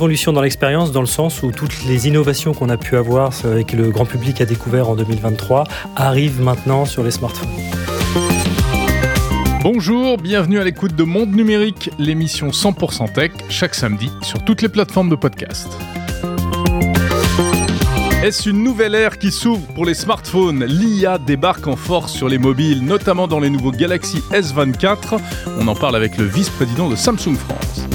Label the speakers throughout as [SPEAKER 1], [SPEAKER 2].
[SPEAKER 1] dans l'expérience dans le sens où toutes les innovations qu'on a pu avoir et que le grand public a découvert en 2023 arrivent maintenant sur les smartphones.
[SPEAKER 2] Bonjour, bienvenue à l'écoute de Monde Numérique, l'émission 100% tech, chaque samedi sur toutes les plateformes de podcast. Est-ce une nouvelle ère qui s'ouvre pour les smartphones? L'IA débarque en force sur les mobiles, notamment dans les nouveaux Galaxy S24. On en parle avec le vice-président de Samsung France.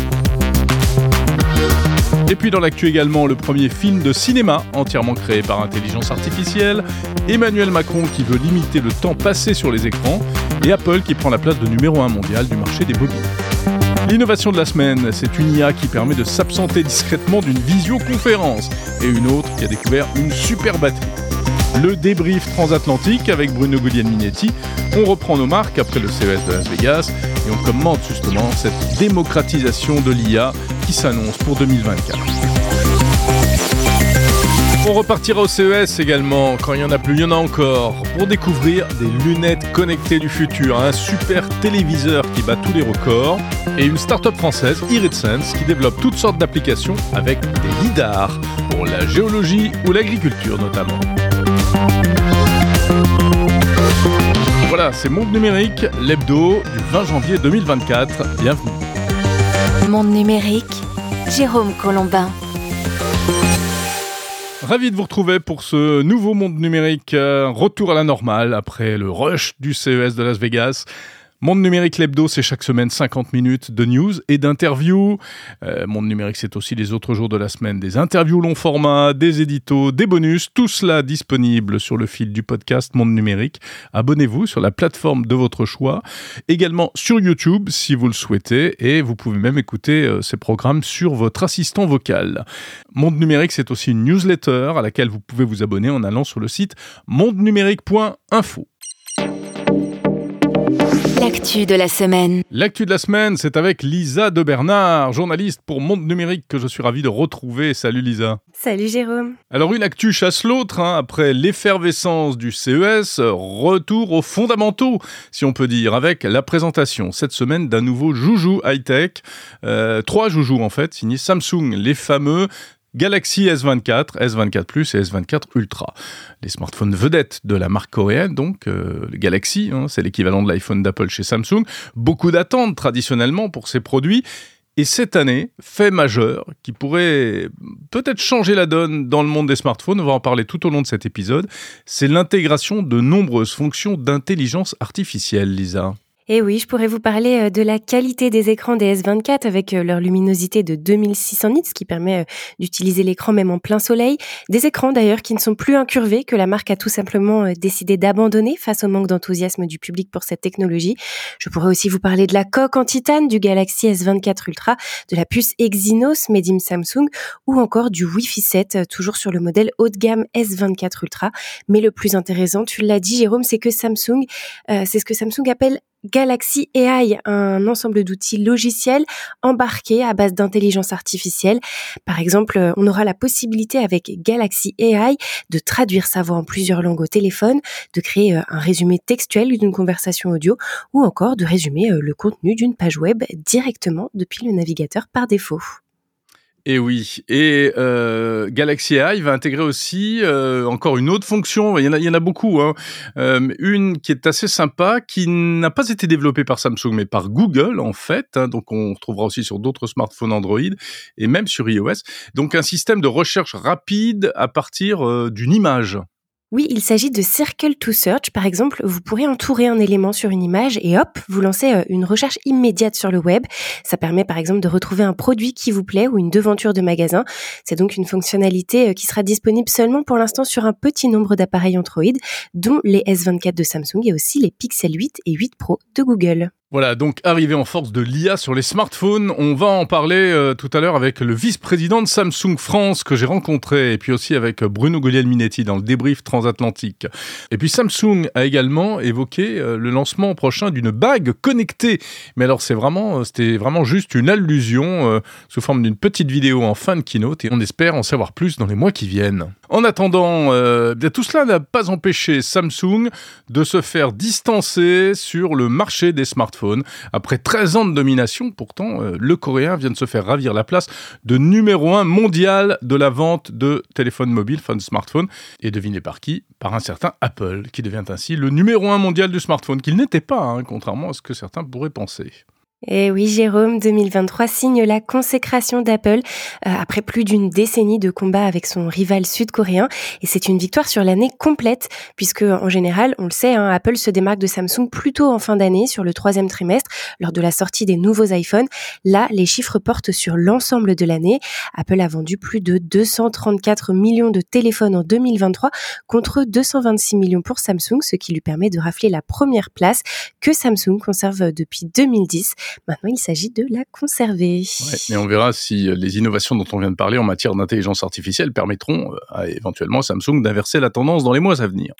[SPEAKER 2] Et puis dans l'actu également, le premier film de cinéma entièrement créé par intelligence artificielle, Emmanuel Macron qui veut limiter le temps passé sur les écrans, et Apple qui prend la place de numéro 1 mondial du marché des mobiles. L'innovation de la semaine, c'est une IA qui permet de s'absenter discrètement d'une visioconférence, et une autre qui a découvert une super batterie. Le débrief transatlantique avec Bruno Guglielminetti. On reprend nos marques après le CES de Las Vegas et on commente justement cette démocratisation de l'IA qui s'annonce pour 2024. On repartira au CES également, quand il n'y en a plus, il y en a encore, pour découvrir des lunettes connectées du futur, un super téléviseur qui bat tous les records, et une start-up française, IRIDSense, qui développe toutes sortes d'applications avec des lidars, pour la géologie ou l'agriculture notamment. Voilà, c'est Monde Numérique, l'hebdo du 20 janvier 2024. Bienvenue.
[SPEAKER 3] Monde Numérique, Jérôme Colombin.
[SPEAKER 2] Ravi de vous retrouver pour ce nouveau monde numérique, euh, retour à la normale après le rush du CES de Las Vegas. Monde numérique l'hebdo, c'est chaque semaine 50 minutes de news et d'interviews. Euh, Monde numérique, c'est aussi les autres jours de la semaine des interviews long format, des éditos, des bonus, tout cela disponible sur le fil du podcast Monde numérique. Abonnez-vous sur la plateforme de votre choix, également sur YouTube si vous le souhaitez et vous pouvez même écouter euh, ces programmes sur votre assistant vocal. Monde numérique, c'est aussi une newsletter à laquelle vous pouvez vous abonner en allant sur le site mondenumérique.info.
[SPEAKER 3] L'actu de la semaine.
[SPEAKER 2] L'actu de la semaine, c'est avec Lisa de Bernard, journaliste pour Monde Numérique que je suis ravi de retrouver. Salut Lisa.
[SPEAKER 4] Salut Jérôme.
[SPEAKER 2] Alors une actu chasse l'autre, hein. après l'effervescence du CES, retour aux fondamentaux, si on peut dire, avec la présentation cette semaine d'un nouveau joujou high-tech, euh, trois joujoux en fait, signés Samsung, les fameux Galaxy S24, S24 Plus et S24 Ultra. Les smartphones vedettes de la marque coréenne, donc euh, Galaxy, hein, c'est l'équivalent de l'iPhone d'Apple chez Samsung. Beaucoup d'attentes traditionnellement pour ces produits. Et cette année, fait majeur qui pourrait peut-être changer la donne dans le monde des smartphones, on va en parler tout au long de cet épisode, c'est l'intégration de nombreuses fonctions d'intelligence artificielle, Lisa.
[SPEAKER 4] Et eh oui, je pourrais vous parler euh, de la qualité des écrans des S24 avec euh, leur luminosité de 2600 nits, ce qui permet euh, d'utiliser l'écran même en plein soleil. Des écrans d'ailleurs qui ne sont plus incurvés, que la marque a tout simplement décidé d'abandonner face au manque d'enthousiasme du public pour cette technologie. Je pourrais aussi vous parler de la coque en titane du Galaxy S24 Ultra, de la puce Exynos Made in Samsung ou encore du Wi-Fi 7, toujours sur le modèle haut de gamme S24 Ultra. Mais le plus intéressant, tu l'as dit Jérôme, c'est que Samsung, c'est ce que Samsung appelle Galaxy AI, un ensemble d'outils logiciels embarqués à base d'intelligence artificielle. Par exemple, euh, on aura la possibilité avec Galaxy AI de traduire sa voix en plusieurs langues au téléphone, de créer euh, un résumé textuel d'une conversation audio ou encore de résumer euh, le contenu d'une page web directement depuis le navigateur par défaut.
[SPEAKER 2] Et oui, et euh, Galaxy AI va intégrer aussi euh, encore une autre fonction. Il y en a, il y en a beaucoup. Hein. Euh, une qui est assez sympa, qui n'a pas été développée par Samsung, mais par Google en fait. Hein. donc on retrouvera aussi sur d'autres smartphones Android et même sur iOS. Donc un système de recherche rapide à partir euh, d'une image.
[SPEAKER 4] Oui, il s'agit de Circle to Search. Par exemple, vous pourrez entourer un élément sur une image et hop, vous lancez euh, une recherche immédiate sur le web. Ça permet par exemple de retrouver un produit qui vous plaît ou une devanture de magasin. C'est donc une fonctionnalité euh, qui sera disponible seulement pour l'instant sur un petit nombre d'appareils Android, dont les S24 de Samsung et aussi les Pixel 8 et 8 Pro de Google.
[SPEAKER 2] Voilà, donc arrivé en force de l'IA sur les smartphones, on va en parler euh, tout à l'heure avec le vice-président de Samsung France que j'ai rencontré, et puis aussi avec Bruno Guglielminetti dans le débrief transatlantique. Et puis Samsung a également évoqué euh, le lancement prochain d'une bague connectée. Mais alors c'est vraiment, euh, c'était vraiment juste une allusion sous forme d'une petite vidéo en fin de keynote, et on espère en savoir plus dans les mois qui viennent. En attendant, tout cela n'a pas empêché Samsung de se faire distancer sur le marché des smartphones. Après 13 ans de domination, pourtant, euh, le coréen vient de se faire ravir la place de numéro 1 mondial de la vente de téléphones mobiles, enfin smartphones. Et devinez par qui? Par un certain Apple, qui devient ainsi le numéro 1 mondial du smartphone, qu'il n'était pas, hein, contrairement à ce que certains pourraient penser.
[SPEAKER 4] Et eh oui, Jérôme, 2023 signe la consécration d'Apple euh, après plus d'une décennie de combat avec son rival sud-coréen. Et c'est une victoire sur l'année complète, puisque en général, on le sait, hein, Apple se démarque de Samsung plutôt en fin d'année, sur le troisième trimestre, lors de la sortie des nouveaux iPhones. Là, les chiffres portent sur l'ensemble de l'année. Apple a vendu plus de 234 millions de téléphones en 2023 contre 226 millions pour Samsung, ce qui lui permet de rafler la première place que Samsung conserve depuis 2010. Maintenant, il s'agit de la conserver.
[SPEAKER 2] et on verra si euh, les innovations dont on vient de parler en matière d'intelligence artificielle permettront euh, à éventuellement Samsung d'inverser la tendance dans les mois à venir.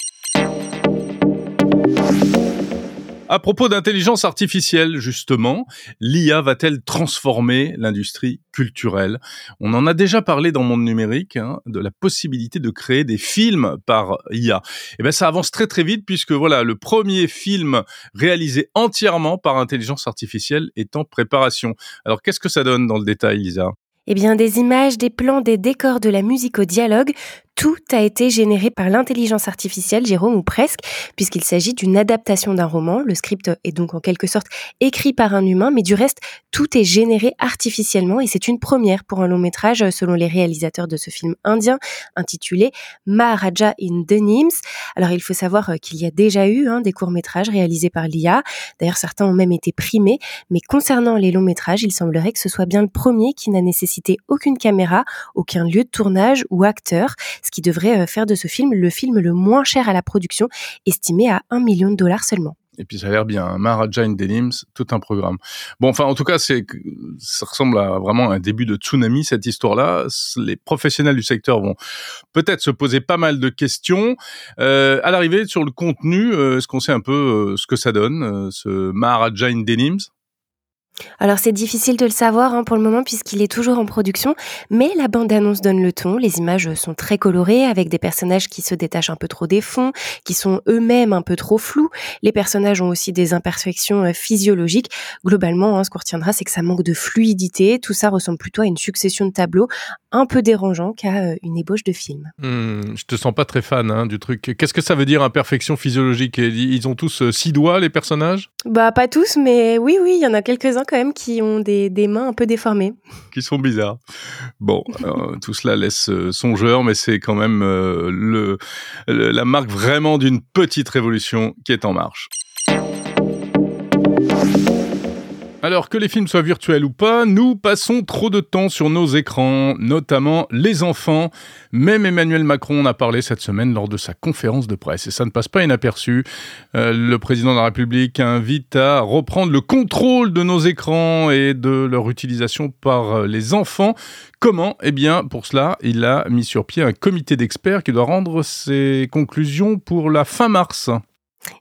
[SPEAKER 2] À propos d'intelligence artificielle, justement, l'IA va-t-elle transformer l'industrie culturelle? On en a déjà parlé dans Monde Numérique, hein, de la possibilité de créer des films par IA. Et eh bien, ça avance très très vite puisque voilà, le premier film réalisé entièrement par intelligence artificielle est en préparation. Alors, qu'est-ce que ça donne dans le détail, Lisa?
[SPEAKER 4] Eh bien, des images, des plans, des décors, de la musique au dialogue, tout a été généré par l'intelligence artificielle, Jérôme, ou presque, puisqu'il s'agit d'une adaptation d'un roman. Le script est donc en quelque sorte écrit par un humain, mais du reste, tout est généré artificiellement et c'est une première pour un long métrage selon les réalisateurs de ce film indien intitulé Maharaja in Denims. Alors, il faut savoir euh, qu'il y a déjà eu hein, des courts-métrages réalisés par l'IA. D'ailleurs, certains ont même été primés, mais concernant les longs métrages, il semblerait que ce soit bien le premier qui n'a nécessité aucune caméra, aucun lieu de tournage ou acteur ce qui devrait euh, faire de ce film le film le moins cher à la production, estimé à 1 million de dollars seulement.
[SPEAKER 2] Et puis ça a l'air bien, Maharaja in Denims, tout un programme. Bon, enfin, en tout cas, ça ressemble à vraiment un début de tsunami cette histoire-là. Les professionnels du secteur vont peut-être se poser pas mal de questions. Euh, à l'arrivée, sur le contenu, euh, est-ce qu'on sait un peu ce que ça donne, ce Maharaja in Denims
[SPEAKER 4] alors c'est difficile de le savoir hein, pour le moment puisqu'il est toujours en production, mais la bande-annonce donne le ton. Les images sont très colorées avec des personnages qui se détachent un peu trop des fonds, qui sont eux-mêmes un peu trop flous. Les personnages ont aussi des imperfections euh, physiologiques. Globalement, hein, ce qu'on retiendra, c'est que ça manque de fluidité. Tout ça ressemble plutôt à une succession de tableaux un peu dérangeant qu'à euh, une ébauche de film.
[SPEAKER 2] Hmm, je te sens pas très fan hein, du truc. Qu'est-ce que ça veut dire imperfection physiologique? Ils ont tous euh, six doigts les personnages?
[SPEAKER 4] Bah pas tous, mais oui oui, il y en a quelques-uns quand même qui ont des, mains un peu déformées.
[SPEAKER 2] Qui sont bizarres. Bon, euh, tout cela laisse songeur, mais c'est quand même le, la marque vraiment d'une petite révolution qui est en marche. Alors que les films soient virtuels ou pas, nous passons trop de temps sur nos écrans, notamment les enfants. Même Emmanuel Macron en a parlé cette semaine lors de sa conférence de presse et ça ne passe pas inaperçu. Euh, le président de la République invite à reprendre le contrôle de nos écrans et de leur utilisation par euh, les enfants. Comment? Eh bien, pour cela, il a mis sur pied un comité d'experts qui doit rendre ses conclusions pour la fin mars.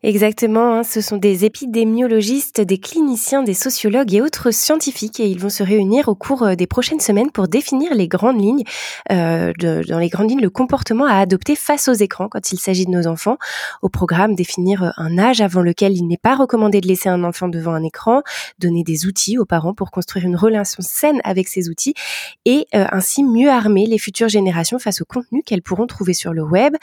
[SPEAKER 4] Exactement, hein, ce sont des épidémiologistes, des cliniciens, des sociologues et autres scientifiques et ils vont se réunir au cours euh, des prochaines semaines pour définir les grandes lignes, euh, dans les grandes lignes, le comportement à adopter face aux écrans quand il s'agit de nos enfants. Au programme, définir euh, un âge avant lequel il n'est pas recommandé de laisser un enfant devant un écran, donner des outils aux parents pour construire une relation saine avec ces outils et ainsi mieux armer les futures générations face au contenu qu'elles pourront trouver sur le web.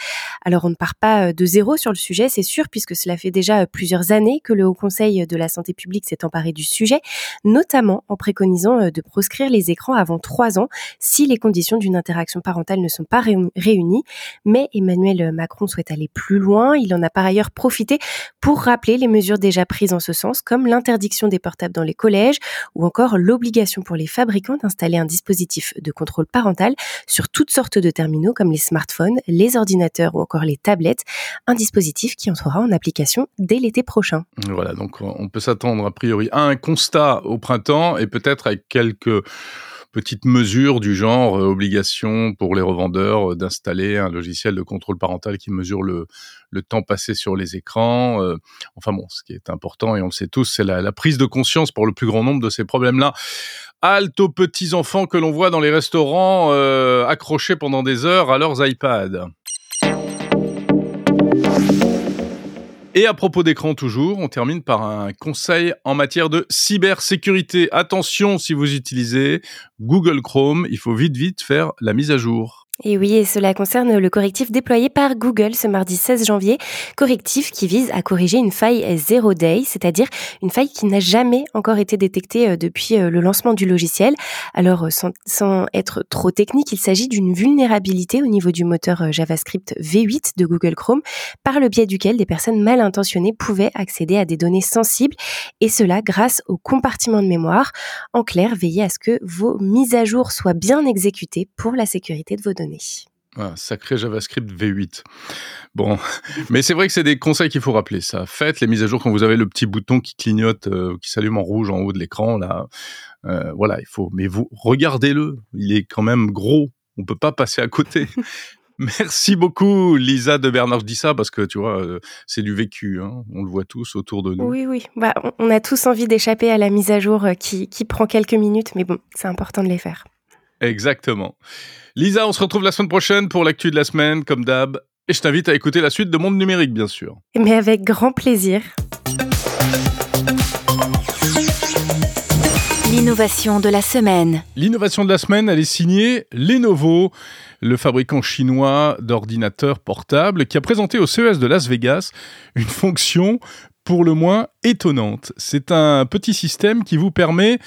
[SPEAKER 4] Alors on ne part pas de zéro sur le sujet, c'est sûr, puisque que cela fait déjà euh, plusieurs années que le Haut Conseil de la santé publique s'est emparé du sujet, notamment en préconisant euh, de proscrire les écrans avant trois ans si les conditions d'une interaction parentale ne sont pas réunies. Mais Emmanuel Macron souhaite aller plus loin. Il en a par ailleurs profité pour rappeler les mesures déjà prises en ce sens, comme l'interdiction des portables dans les collèges ou encore l'obligation pour les fabricants d'installer un dispositif de contrôle parental sur toutes sortes de terminaux comme les smartphones, les ordinateurs ou encore les tablettes, un dispositif qui entrera en application dès l'été prochain.
[SPEAKER 2] Voilà, donc on peut s'attendre a priori à un constat au printemps et peut-être avec quelques petites mesures du genre euh, obligation pour les revendeurs euh, d'installer un logiciel de contrôle parental qui mesure le, le temps passé sur les écrans. Euh, enfin bon, ce qui est important, et on le sait tous, c'est la, la, prise de conscience pour le plus grand nombre de ces problèmes-là. Halte aux petits enfants que l'on voit dans les restaurants accrochés pendant des heures à leurs iPads. Et à propos d'écran toujours, on termine par un conseil en matière de cybersécurité. Attention si vous utilisez Google Chrome, il faut vite vite faire la mise à jour.
[SPEAKER 4] Et oui, et cela concerne le correctif déployé par Google ce mardi 16 janvier, correctif qui vise à corriger une faille zero day, c'est-à-dire une faille qui n'a jamais encore été détectée euh, depuis euh, le lancement du logiciel. Alors, euh, sans, sans être trop technique, il s'agit d'une vulnérabilité au niveau du moteur JavaScript V8 de Google Chrome, par le biais duquel des personnes mal intentionnées pouvaient accéder à des données sensibles, et cela grâce au compartiment de mémoire. En clair, veillez à ce que vos mises à jour soient bien exécutées pour la sécurité de vos données.
[SPEAKER 2] Ah, sacré JavaScript V8. Bon, mais c'est vrai que c'est des conseils qu'il faut rappeler. Ça, faites les mises à jour quand vous avez le petit bouton qui clignote, euh, qui s'allume en rouge en haut de l'écran. Là, euh, voilà, il faut. Mais vous regardez-le. Il est quand même gros. On peut pas passer à côté. Merci beaucoup, Lisa de Bernard. Je dis ça parce que tu vois, euh, c'est du vécu. Hein. On le voit tous autour de nous.
[SPEAKER 4] Oui, oui. Bah, on a tous envie d'échapper à la mise à jour qui, qui prend quelques minutes, mais bon, c'est important de les faire.
[SPEAKER 2] Exactement. Lisa, on se retrouve la semaine prochaine pour l'actu de la semaine, comme d'hab. Et je t'invite à écouter la suite de Monde Numérique, bien sûr.
[SPEAKER 4] Mais avec grand plaisir.
[SPEAKER 3] L'innovation de la semaine.
[SPEAKER 2] L'innovation de la semaine, elle est signée Lenovo, le fabricant chinois d'ordinateurs portables, qui a présenté au CES de Las Vegas une fonction pour le moins étonnante. C'est un petit système qui vous permet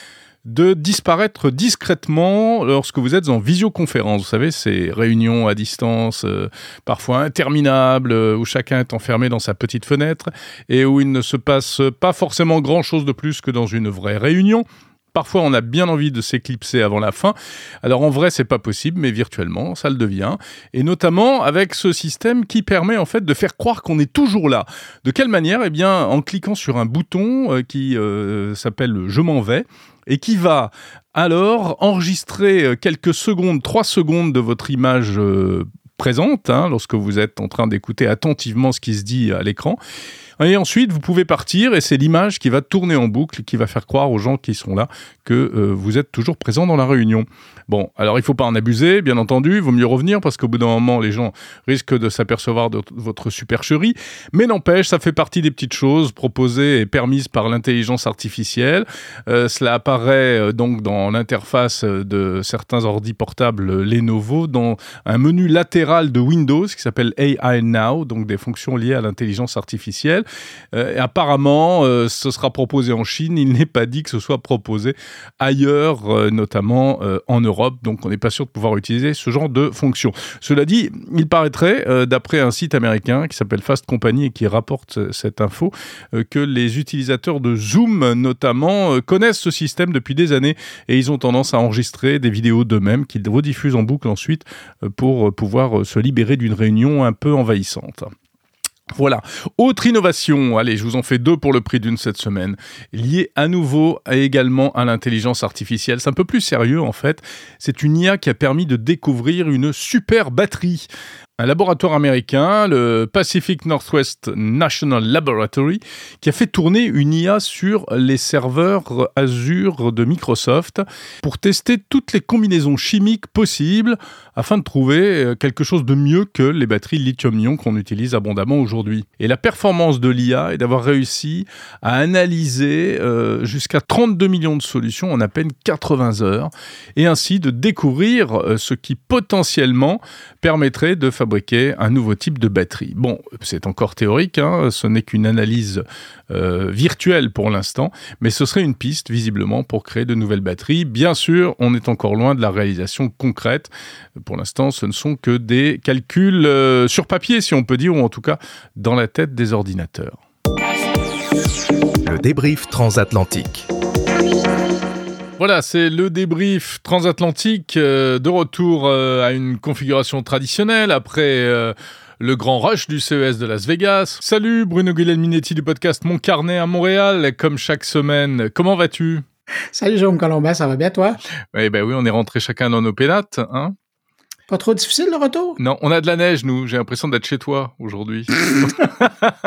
[SPEAKER 2] de disparaître discrètement lorsque vous êtes en visioconférence. Vous savez, ces réunions à distance, euh, parfois interminables, euh, où chacun est enfermé dans sa petite fenêtre et où il ne se passe pas forcément grand-chose de plus que dans une vraie réunion. Parfois, on a bien envie de s'éclipser avant la fin. Alors en vrai, c'est pas possible, mais virtuellement, ça le devient. Et notamment avec ce système qui permet en fait de faire croire qu'on est toujours là. De quelle manière? Eh bien, en cliquant sur un bouton euh, qui s'appelle Je m'en vais et qui va alors enregistrer euh, quelques secondes, trois secondes de votre image euh, présente, hein, lorsque vous êtes en train d'écouter attentivement ce qui se dit à l'écran. Et ensuite, vous pouvez partir et c'est l'image qui va tourner en boucle, qui va faire croire aux gens qui sont là que euh, vous êtes toujours présent dans la réunion. Bon, alors il faut pas en abuser, bien entendu, il vaut mieux revenir parce qu'au bout d'un moment, les gens risquent de s'apercevoir de votre supercherie. Mais n'empêche, ça fait partie des petites choses proposées et permises par l'intelligence artificielle. Euh, cela apparaît euh, donc dans l'interface de certains ordi portables Lenovo, dans un menu latéral de Windows qui s'appelle AI Now, donc des fonctions liées à l'intelligence artificielle. Euh, apparemment, ce sera proposé en Chine. Il n'est pas dit que ce soit proposé ailleurs, notamment en Europe. Donc on n'est pas sûr de pouvoir utiliser ce genre de fonction. Cela dit, il paraîtrait, euh, d'après un site américain qui s'appelle Fast Company et qui rapporte euh, cette info, euh, que les utilisateurs de Zoom notamment connaissent ce système depuis des années et ils ont tendance à enregistrer des vidéos d'eux-mêmes qu'ils rediffusent en boucle ensuite pour pouvoir se libérer d'une réunion un peu envahissante. Voilà. Autre innovation, allez, je vous en fais deux pour le prix d'une cette semaine, liée à nouveau également à l'intelligence artificielle. C'est un peu plus sérieux en fait. C'est une IA qui a permis de découvrir une super batterie un laboratoire américain, le Pacific Northwest National Laboratory, qui a fait tourner une IA sur les serveurs Azure de Microsoft pour tester toutes les combinaisons chimiques possibles afin de trouver euh, quelque chose de mieux que les batteries lithium-ion qu'on utilise abondamment aujourd'hui. Et la performance de l'IA est d'avoir réussi à analyser euh, jusqu'à 32 millions de solutions en à peine 80 heures et ainsi de découvrir euh, ce qui potentiellement permettrait de fabriquer un nouveau type de batterie. Bon, c'est encore théorique, hein, ce n'est qu'une analyse euh, virtuelle pour l'instant, mais ce serait une piste visiblement pour créer de nouvelles batteries. Bien sûr, on est encore loin de la réalisation concrète. Pour l'instant, ce ne sont que des calculs euh, sur papier, si on peut dire, ou en tout cas dans la tête des ordinateurs.
[SPEAKER 5] Le débrief transatlantique.
[SPEAKER 2] Voilà, c'est le débrief transatlantique euh, de retour euh, à une configuration traditionnelle après euh, le grand rush du CES de Las Vegas. Salut Bruno Guglielminetti du podcast Mon Carnet à Montréal, comme chaque semaine. Comment vas-tu?
[SPEAKER 6] Salut Jérôme Colombin, ça va bien toi?
[SPEAKER 2] Eh ben oui, on est rentré chacun dans nos pénates, hein?
[SPEAKER 6] Pas trop difficile le retour?
[SPEAKER 2] Non, on a de la neige, nous. J'ai l'impression d'être chez toi aujourd'hui.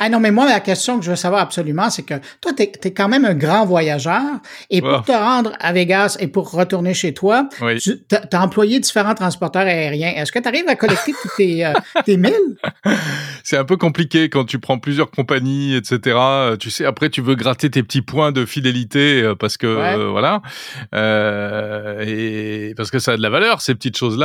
[SPEAKER 6] ah non, mais moi, la question que je veux savoir absolument, c'est que toi, tu es, quand même un grand voyageur. Et pour te rendre à Vegas et pour retourner chez toi, tu as, employé différents transporteurs aériens. Est-ce que tu arrives à collecter tous tes, euh, tes milles?
[SPEAKER 2] C'est un peu compliqué quand tu prends plusieurs compagnies, etc. Tu sais, après, tu veux gratter tes petits points de fidélité euh, parce que, euh, voilà. et parce que ça a de la valeur, ces petites choses-là.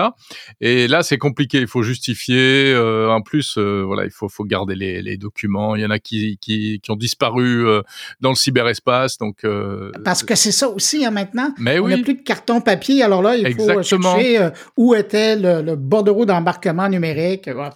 [SPEAKER 2] Et là, c'est compliqué. Il faut justifier. Euh, en plus, euh, voilà, il faut, faut garder les, les, documents. Il y en a qui, qui, qui ont disparu euh, dans le cyberespace. Donc,
[SPEAKER 6] Parce que c'est ça aussi hein, maintenant.
[SPEAKER 2] Mais
[SPEAKER 6] On
[SPEAKER 2] n'a
[SPEAKER 6] plus de carton papier. Alors là, il faut chercher où était le, le bordereau d'embarquement numérique.
[SPEAKER 2] Voilà,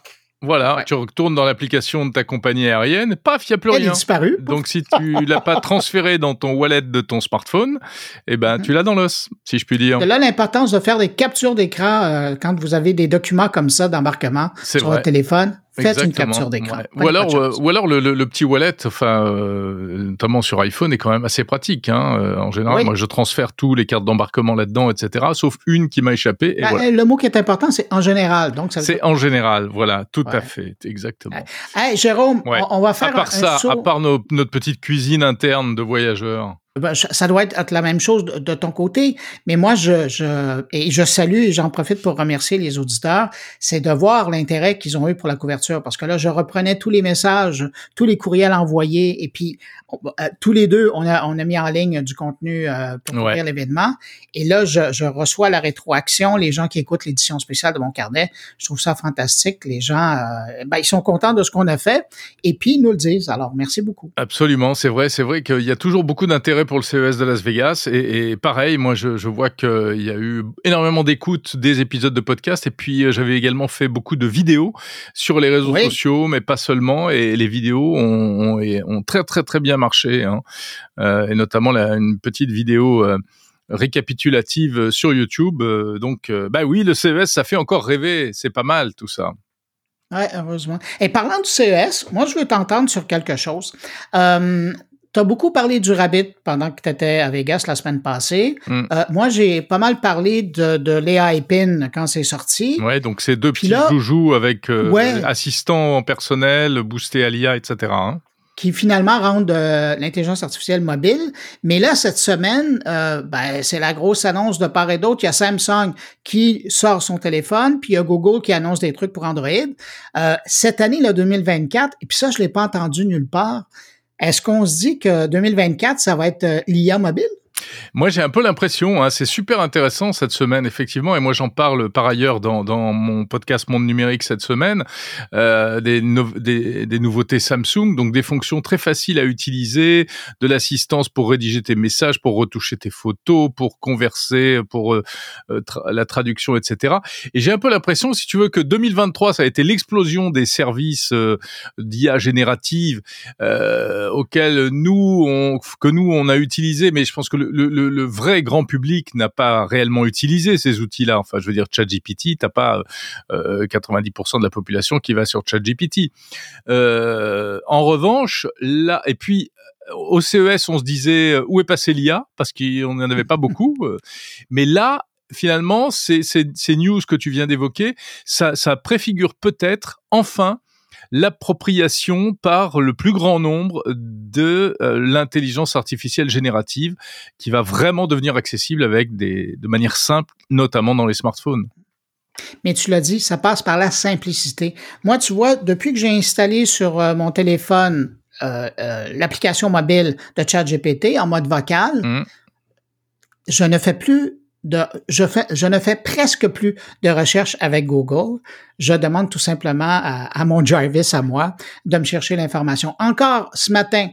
[SPEAKER 2] tu retournes dans l'application de ta compagnie aérienne, paf, il n'y a plus
[SPEAKER 6] Elle
[SPEAKER 2] rien.
[SPEAKER 6] Est disparu.
[SPEAKER 2] Donc si tu l'as pas transféré dans ton wallet de ton smartphone, eh ben tu l'as dans l'os, si je puis dire.
[SPEAKER 6] De là l'importance de faire des captures d'écran euh, quand vous avez des documents comme ça d'embarquement sur votre téléphone. Faites une capture d'écran.
[SPEAKER 2] Ou alors, euh, ou alors le, le, petit wallet, enfin, euh, notamment sur iPhone, est quand même assez pratique. Hein. Euh, en général, moi, je transfère tous les cartes d'embarquement là-dedans, etc. Sauf une qui m'a échappé. Et bah, voilà.
[SPEAKER 6] Le mot qui est important, c'est en général. Donc,
[SPEAKER 2] c'est en général. Voilà, tout à fait, exactement.
[SPEAKER 6] Hey, Jérôme, on, va faire
[SPEAKER 2] à part
[SPEAKER 6] un,
[SPEAKER 2] ça,
[SPEAKER 6] saut.
[SPEAKER 2] à part notre petite cuisine interne de voyageurs.
[SPEAKER 6] Ben, ça doit être la même chose de, ton côté, mais moi, je, je et je salue et j'en profite pour remercier les auditeurs, c'est de voir l'intérêt qu'ils ont eu pour la couverture, parce que là, je reprenais tous les messages, tous les courriels envoyés, et puis euh, tous les deux, on a, on a mis en ligne du contenu euh, pour couvrir l'événement, et là, je, je, reçois la rétroaction, les gens qui écoutent l'édition spéciale de mon carnet, je trouve ça fantastique, les gens, euh, ben, ils sont contents de ce qu'on a fait, et puis ils nous le disent, alors merci beaucoup.
[SPEAKER 2] Absolument, c'est vrai, c'est vrai qu'il y a toujours beaucoup d'intérêt pour le CES de Las Vegas. Et, pareil, moi, je, je vois qu'il y a eu énormément d'écoutes des épisodes de podcast. Et puis, euh, j'avais également fait beaucoup de vidéos sur les réseaux sociaux, mais pas seulement. Et les vidéos ont, ont, très, très, très bien marché. Hein. Euh, et notamment la, une petite vidéo... Euh, récapitulative sur YouTube. donc, bah oui, le CES, ça fait encore rêver. C'est pas mal tout ça.
[SPEAKER 6] Oui, heureusement. Et parlant du CES, moi, je veux t'entendre sur quelque chose. Euh, tu as beaucoup parlé du Rabbit pendant que tu étais à Vegas la semaine passée.
[SPEAKER 2] Mm.
[SPEAKER 6] Euh, moi, j'ai pas mal parlé de, de l'AI PIN quand c'est sorti.
[SPEAKER 2] Ouais, donc c'est deux petits joujoux avec euh, assistant personnel, boosté à l'IA, etc. Hein.
[SPEAKER 6] Qui finalement rendent euh, l'intelligence artificielle mobile. Mais là, cette semaine, euh, ben, c'est la grosse annonce de part et d'autre. Il y a Samsung qui sort son téléphone, puis il y a Google qui annonce des trucs pour Android. Euh, cette année, le 2024, et puis ça, je l'ai pas entendu nulle part, est-ce qu'on se dit que 2024, ça va être euh, l'IA mobile?
[SPEAKER 2] Moi, j'ai un peu l'impression, hein, c'est super intéressant cette semaine, effectivement, et moi j'en parle par ailleurs dans, mon podcast Monde Numérique cette semaine, euh, des, nouveautés Samsung, donc des fonctions très faciles à utiliser, de l'assistance pour rédiger tes messages, pour retoucher tes photos, pour converser, pour euh, euh la traduction, etc. Et j'ai un peu l'impression, si tu veux, que 2023, ça a été l'explosion des services euh, d'IA générative euh, auxquels nous, on, que nous, on a utilisé, mais je pense que le, le, le, vrai grand public n'a pas réellement utilisé ces outils-là. Enfin, je veux dire, ChatGPT, t'as pas euh, 90% de la population qui va sur ChatGPT. Euh, en revanche, là, et puis au CES, on se disait où est passé l'IA parce qu'on n'en avait pas beaucoup. Euh, mais là, finalement, ces, ces, ces news que tu viens d'évoquer, ça, ça préfigure peut-être enfin l'appropriation par le plus grand nombre de euh, l'intelligence artificielle générative qui va vraiment devenir accessible avec des, de manière simple, notamment dans les smartphones.
[SPEAKER 6] Mais tu l'as dit, ça passe par la simplicité. Moi, tu vois, depuis que j'ai installé sur euh, mon téléphone euh, l'application mobile de ChatGPT en mode vocal,
[SPEAKER 2] mmh.
[SPEAKER 6] je ne fais plus de, je, fais, je ne fais presque plus de recherche avec Google. Je demande tout simplement à, mon Jarvis, à moi, de me chercher l'information. Encore ce matin,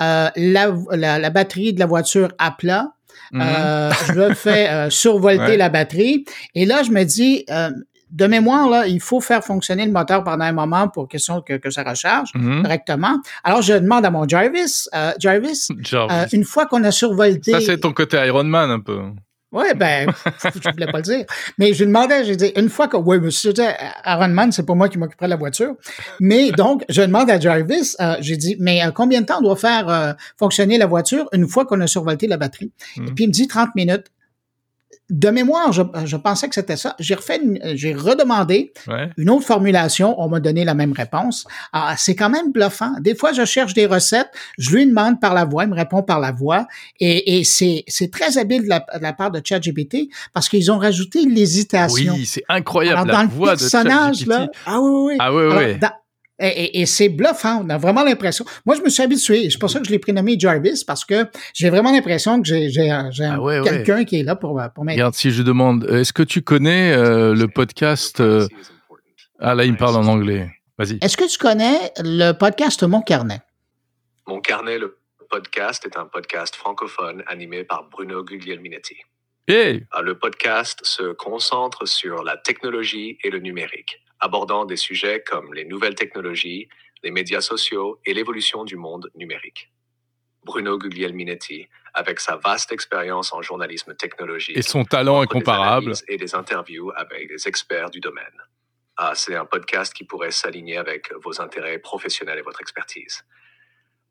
[SPEAKER 6] euh, la, la, batterie de la voiture à plat.
[SPEAKER 2] Mhm.
[SPEAKER 6] Euh, je fais euh, survolter la batterie. Et là, je me dis, euh, de mémoire, là, il faut faire fonctionner le moteur pendant un moment pour question que, que ça recharge
[SPEAKER 2] Mhm.
[SPEAKER 6] correctement. Alors, je demande à mon Jarvis, euh, Jarvis,
[SPEAKER 2] Jarvis.
[SPEAKER 6] euh, une fois qu'on a survolté...
[SPEAKER 2] Ça, c'est ton côté Iron Man un peu.
[SPEAKER 6] Ouais, ben, je voulais pas le dire. Mais je lui demandais, j'ai dit, une fois que, oui, monsieur, Aaron Man, c'est pas moi qui m'occuperai de la voiture. Mais donc, je demande à Jarvis, euh, j'ai dit, mais euh, combien de temps on doit faire euh, fonctionner la voiture une fois qu'on a survolté la batterie? Et puis, il me dit 30 minutes. De mémoire, je, je pensais que c'était ça. J'ai refait, j'ai redemandé
[SPEAKER 2] Ouais.
[SPEAKER 6] une autre formulation. On m'a donné la même réponse. Ah, c'est quand même bluffant. Des fois, je cherche des recettes, je lui demande par la voix, il me répond par la voix, et, et c'est, c'est très habile de la, de la part de ChatGPT parce qu'ils ont rajouté l'hésitation.
[SPEAKER 2] Oui, c'est incroyable
[SPEAKER 6] Alors,
[SPEAKER 2] la
[SPEAKER 6] dans le
[SPEAKER 2] voix de
[SPEAKER 6] personnage,
[SPEAKER 2] ChatGPT.
[SPEAKER 6] là, ah oui, oui, oui.
[SPEAKER 2] Ah oui, oui,
[SPEAKER 6] Alors,
[SPEAKER 2] oui.
[SPEAKER 6] dans- et, et- et c'est bluffant. On a vraiment l'impression. Moi, je me suis habitué. C'est pour ça que je l'ai prénommé Jarvis parce que j'ai vraiment l'impression que j'ai,
[SPEAKER 2] Ah ouais, ouais.
[SPEAKER 6] quelqu'un qui est là pour, pour m'aider.
[SPEAKER 2] Regarde, si je demande, euh, est-ce que tu connais euh, le podcast euh, Ah là, il me parle en anglais. Vas-y.
[SPEAKER 6] Est-ce que tu connais le podcast Mon Carnet?
[SPEAKER 7] Mon carnet, le podcast, est un podcast francophone animé par Bruno Guglielminetti.
[SPEAKER 2] Hey
[SPEAKER 7] Ah, Le podcast se concentre sur la technologie et le numérique, abordant des sujets comme les nouvelles technologies, les médias sociaux et l'évolution du monde numérique. Bruno Guglielminetti, avec sa vaste expérience en journalisme technologique,
[SPEAKER 2] Et son talent
[SPEAKER 7] des
[SPEAKER 2] incomparable.
[SPEAKER 7] analyses et des interviews avec des experts du domaine. Ah, c'est un podcast qui pourrait s'aligner avec vos intérêts professionnels et votre expertise.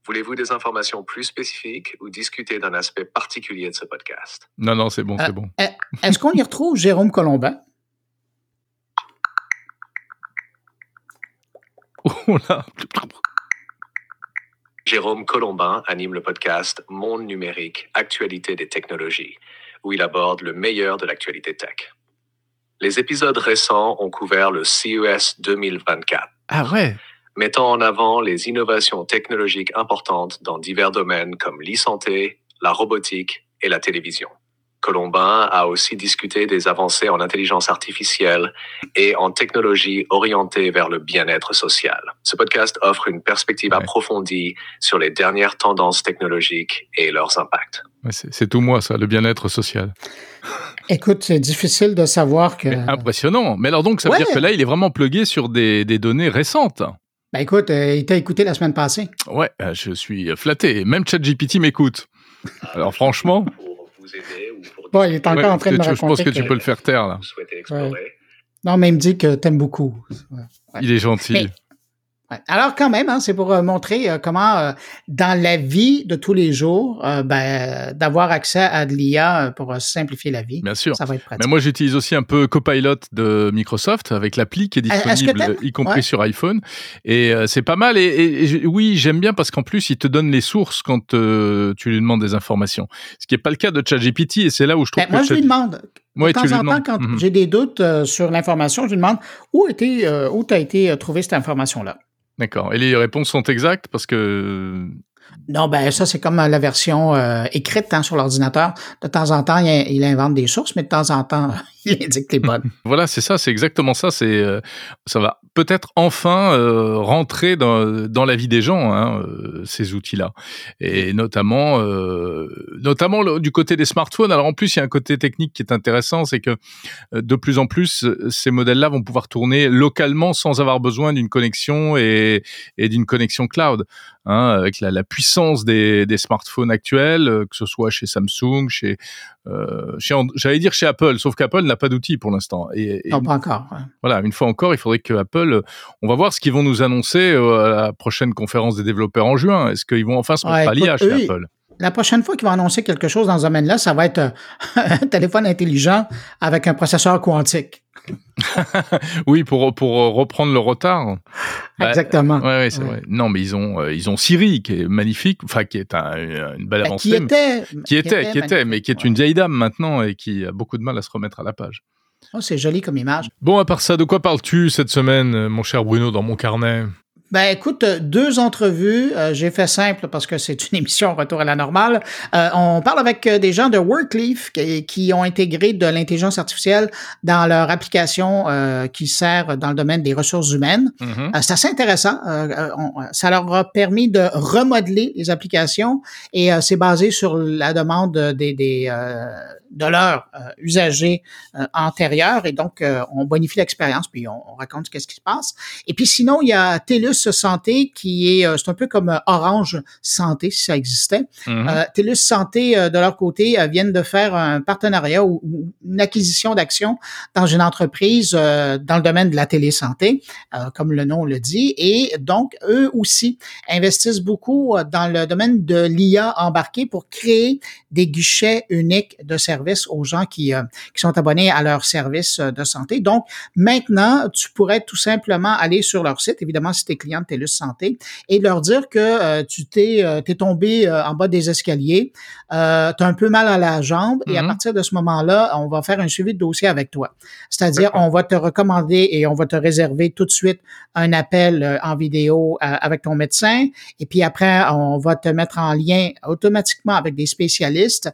[SPEAKER 7] Voulez-vous des informations plus spécifiques ou discuter d'un aspect particulier de ce podcast?
[SPEAKER 2] Non, non, c'est bon, c'est bon.
[SPEAKER 6] Est-ce qu'on y retrouve Jérôme Colombin?
[SPEAKER 2] Oh là
[SPEAKER 7] Jérôme Colombin anime le podcast Monde numérique, actualité des technologies, où il aborde le meilleur de l'actualité tech. Les épisodes récents ont couvert le CES 2024,
[SPEAKER 2] Ah ouais
[SPEAKER 7] mettant en avant les innovations technologiques importantes dans divers domaines comme l'e-santé, la robotique et la télévision. Colombin a aussi discuté des avancées en intelligence artificielle et en technologie orientée vers le bien-être social. Ce podcast offre une perspective
[SPEAKER 2] Ouais.
[SPEAKER 7] approfondie sur les dernières tendances technologiques et leurs impacts.
[SPEAKER 2] Ouais, c'est tout moi, ça, le bien-être social.
[SPEAKER 6] Écoute, c'est difficile de savoir que.
[SPEAKER 2] Mais impressionnant. Mais alors donc, ça veut
[SPEAKER 6] Ouais.
[SPEAKER 2] dire que là, il est vraiment plugué sur des, des données récentes.
[SPEAKER 6] Ben écoute, euh, il t'a écouté la semaine passée.
[SPEAKER 2] Ouais, euh, je suis flatté. Même ChatGPT m'écoute. Alors franchement,
[SPEAKER 7] vous aider ou pour
[SPEAKER 6] Bon, il est encore
[SPEAKER 2] ouais,
[SPEAKER 6] en train de me
[SPEAKER 2] je pense que tu peux le faire taire là.
[SPEAKER 7] vous souhaitez explorer.
[SPEAKER 6] Non, mais il me dit que t'aimes beaucoup. Ouais.
[SPEAKER 2] Il est gentil.
[SPEAKER 6] Mais- Ouais. Alors quand même, hein, c'est pour euh, montrer euh, comment euh, dans la vie de tous les jours, euh, ben, d'avoir accès à de l'IA pour simplifier la vie,
[SPEAKER 2] Bien sûr.
[SPEAKER 6] ça va être pratique.
[SPEAKER 2] Mais moi, j'utilise aussi un peu Copilot de Microsoft avec l'appli qui est disponible, y compris
[SPEAKER 6] Ouais.
[SPEAKER 2] sur iPhone. Et euh, c'est pas mal. Et, et- oui, j'aime bien parce qu'en plus, il te donne les sources quand tu lui demandes des informations. Ce qui n'est pas le cas de ChatGPT. Et c'est là où je trouve
[SPEAKER 6] Ben, moi,
[SPEAKER 2] que
[SPEAKER 6] je lui demande. De
[SPEAKER 2] Ouais,
[SPEAKER 6] temps
[SPEAKER 2] tu lui
[SPEAKER 6] en temps, quand
[SPEAKER 2] Mhm.
[SPEAKER 6] j'ai des doutes sur l'information, je lui demande où était, où t'as été euh, trouvé cette information-là.
[SPEAKER 2] D'accord. Et les réponses sont exactes parce que
[SPEAKER 6] Non, ben ça, c'est comme euh, la version euh, écrite hein, sur l'ordinateur. De temps en temps, il, invente des sources, mais de temps en temps, il indique les bonnes.
[SPEAKER 2] Voilà, c'est ça, c'est exactement ça. C'est, euh, ça va peut-être enfin euh, rentrer dans, dans la vie des gens, hein, ces outils-là, et notamment, notamment du côté des smartphones. Alors en plus, il y a un côté technique qui est intéressant, c'est que de plus en plus, ces modèles-là vont pouvoir tourner localement sans avoir besoin d'une connexion et, et d'une connexion cloud. Hein, avec la, la puissance des, des smartphones actuels, euh, que ce soit chez Samsung, chez, euh, chez j'allais dire chez Apple, sauf qu'Apple n'a pas d'outils pour l'instant. Et, et
[SPEAKER 6] Non, pas encore. ouais.
[SPEAKER 2] voilà, une fois encore, il faudrait que Apple, on va voir ce qu'ils vont nous annoncer euh, à la prochaine conférence des développeurs en juin. Est-ce qu'ils vont enfin se mettre
[SPEAKER 6] Ouais,
[SPEAKER 2] à l'IA chez Apple?
[SPEAKER 6] La prochaine fois qu'ils vont annoncer quelque chose dans ce domaine-là, ça va être un téléphone intelligent avec un processeur quantique.
[SPEAKER 2] Oui, pour pour reprendre le retard. Bah,
[SPEAKER 6] Exactement.
[SPEAKER 2] Ouais, ouais, c'est
[SPEAKER 6] Ouais.
[SPEAKER 2] vrai. Non, mais ils ont euh, ils ont Siri qui est magnifique, enfin qui est un- une belle avancée.
[SPEAKER 6] qui était,
[SPEAKER 2] qui était, qui était, mais qui est une vieille dame maintenant et qui a beaucoup de mal à se remettre à la page.
[SPEAKER 6] Oh, c'est joli comme image.
[SPEAKER 2] Bon, à part ça, de quoi parles-tu cette semaine, euh, mon cher Bruno, dans mon carnet?
[SPEAKER 6] Ben écoute, deux entrevues. euh, J'ai fait simple parce que c'est une émission retour à la normale. Euh, on parle avec euh, des gens de Workleaf qui, qui ont intégré de l'intelligence artificielle dans leur application euh, qui sert dans le domaine des ressources humaines.
[SPEAKER 2] Mhm.
[SPEAKER 6] Euh, c'est assez intéressant. On- ça leur a permis de remodeler les applications et c'est basé sur la demande des, des, euh, de leurs euh, usagers euh, antérieurs et donc euh, on bonifie l'expérience puis on, on raconte qu'est-ce qui se passe. Et puis sinon il y a TELUS Santé, qui est, c'est un peu comme Orange Santé, si ça existait. Mhm. TELUS Santé, de leur côté, viennent de faire un partenariat ou, une acquisition d'actions dans une entreprise dans le domaine de la télésanté, comme le nom le dit. Et donc, eux aussi investissent beaucoup dans le domaine de l'IA embarqué pour créer des guichets uniques de services aux gens qui, qui sont abonnés à leur service de santé. Donc, maintenant, tu pourrais tout simplement aller sur leur site, évidemment, si tu es client de TELUS Santé, et leur dire que euh, tu t'es euh, tombé euh, en bas des escaliers, euh, tu as un peu mal à la jambe, et à mm-hmm. partir de ce moment-là, on va faire un suivi de dossier avec toi. C'est-à-dire, on va te recommander et on va te réserver tout de suite un appel en vidéo avec ton médecin, et puis après, on va te mettre en lien automatiquement avec des spécialistes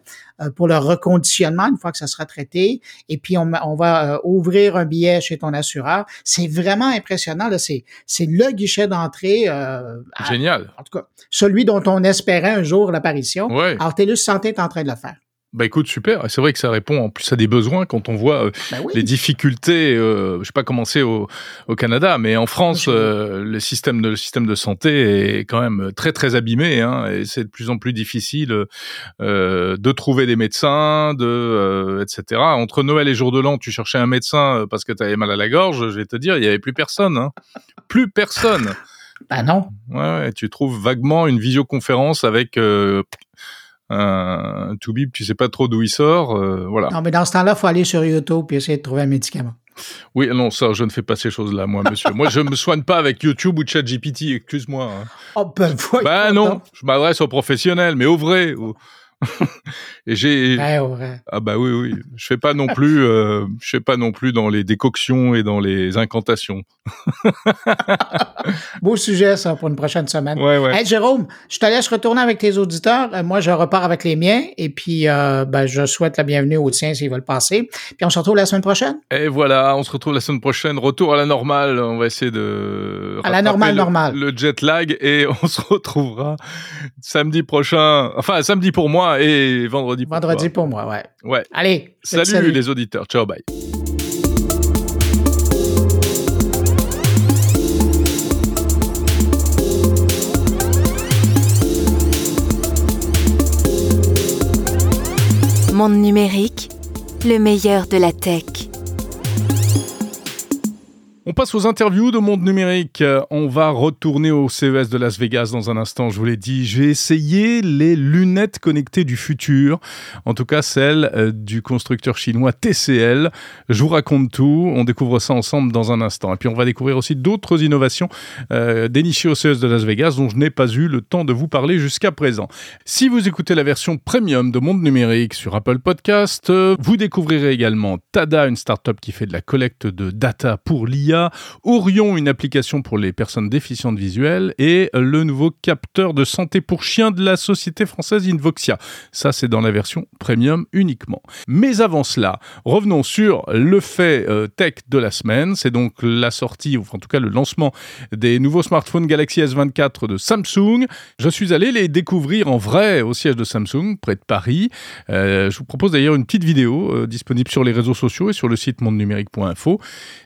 [SPEAKER 6] pour le reconditionnement une fois que ça sera traité, et puis on, on va ouvrir un billet chez ton assureur. C'est vraiment impressionnant. C'est, c'est le guichet d'entrée. Euh,
[SPEAKER 2] Génial.
[SPEAKER 6] En tout cas, celui dont on espérait un jour l'apparition.
[SPEAKER 2] Ouais.
[SPEAKER 6] Alors, TELUS Santé est en train de le faire.
[SPEAKER 2] Bah écoute, super. C'est vrai que ça répond en plus à des besoins quand on voit euh, bah les difficultés. Euh, je sais pas comment c'est au, au, Canada, mais en France, euh, le système de le système de santé est quand même très très abîmé, hein, et c'est de plus en plus difficile euh, de trouver des médecins, de euh, etc. Entre Noël et jour de l'an, tu cherchais un médecin parce que tu avais mal à la gorge. Je vais te dire, il y avait plus personne, hein. plus personne.
[SPEAKER 6] Bah non.
[SPEAKER 2] Ouais, ouais, tu trouves vaguement une visioconférence avec un Toubib, tu sais pas trop d'où il sort, euh, voilà.
[SPEAKER 6] Non, mais dans ce temps-là, il faut aller sur YouTube et essayer de trouver un médicament.
[SPEAKER 2] Oui, non, ça, je ne fais pas ces choses-là, moi, monsieur. moi, je me soigne pas avec YouTube ou ChatGPT, excuse-moi. Hein.
[SPEAKER 6] Oh, ben,
[SPEAKER 2] ben non, je m'adresse aux professionnels, mais au vrai. et j'ai
[SPEAKER 6] ah
[SPEAKER 2] bah oui oui. Je fais pas non plus euh, je fais pas non plus dans les décoctions et dans les incantations.
[SPEAKER 6] Beau sujet ça pour une prochaine semaine.
[SPEAKER 2] Ouais, ouais.
[SPEAKER 6] Hey, Jérôme je te laisse retourner avec tes auditeurs. Euh, moi je repars avec les miens et puis euh, ben, je souhaite la bienvenue aux tiens s'ils veulent passer. Puis on se retrouve la semaine prochaine.
[SPEAKER 2] Et voilà on se retrouve la semaine prochaine. Retour à la normale. On va essayer de
[SPEAKER 6] à la normale
[SPEAKER 2] le,
[SPEAKER 6] normale.
[SPEAKER 2] le jet lag et on se retrouvera samedi prochain enfin samedi pour moi et vendredi
[SPEAKER 6] pour Vendredi pour moi, ouais.
[SPEAKER 2] Ouais.
[SPEAKER 6] Allez.
[SPEAKER 2] Salut, les auditeurs. Ciao, bye.
[SPEAKER 3] Monde numérique, le meilleur de la tech.
[SPEAKER 2] On passe aux interviews de Monde Numérique. On va retourner au CES de Las Vegas dans un instant, je vous l'ai dit. J'ai essayé les lunettes connectées du futur, en tout cas celles euh, du constructeur chinois TCL. Je vous raconte tout, on découvre ça ensemble dans un instant. Et puis on va découvrir aussi d'autres innovations euh, dénichées au CES de Las Vegas dont je n'ai pas eu le temps de vous parler jusqu'à présent. Si vous écoutez la version premium de Monde Numérique sur Apple Podcast, euh, vous découvrirez également Tada, une startup qui fait de la collecte de data pour l'IA Orion, une application pour les personnes déficientes visuelles, et le nouveau capteur de santé pour chiens de la société française Invoxia. Ça, c'est dans la version premium uniquement. Mais avant cela, revenons sur le fait euh, tech de la semaine. C'est donc la sortie, ou en tout cas le lancement des nouveaux smartphones Galaxy S24 de Samsung. Je suis allé les découvrir en vrai au siège de Samsung, près de Paris. Euh, je vous propose d'ailleurs une petite vidéo euh, disponible sur les réseaux sociaux et sur le site mondenumérique.info.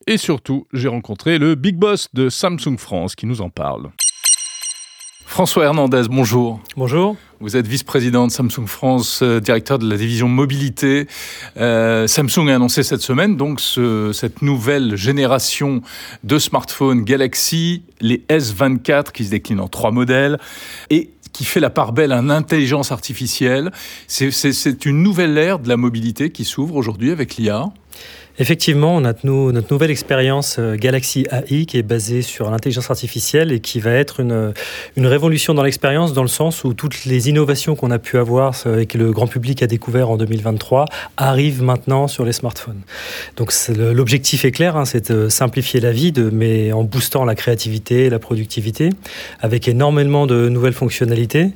[SPEAKER 2] Et surtout, j'ai rencontré le big boss de Samsung France qui nous en parle. François Hernandez, bonjour.
[SPEAKER 1] Bonjour.
[SPEAKER 2] Vous êtes vice-président de Samsung France, euh, directeur de la division mobilité. Euh, Samsung a annoncé cette semaine donc cette nouvelle génération de smartphones Galaxy, les S24 qui se déclinent en trois modèles et qui fait la part belle à l'intelligence artificielle. C'est une nouvelle ère de la mobilité qui s'ouvre aujourd'hui avec l'IA.
[SPEAKER 1] Effectivement, on a notre nouvelle expérience euh, Galaxy AI qui est basée sur l'intelligence artificielle et qui va être une, une révolution dans l'expérience dans le sens où toutes les innovations qu'on a pu avoir et que le grand public a découvert en 2023 arrivent maintenant sur les smartphones. Donc l'objectif est clair, hein, c'est de simplifier la vie, mais en boostant la créativité et la productivité, avec énormément de nouvelles fonctionnalités,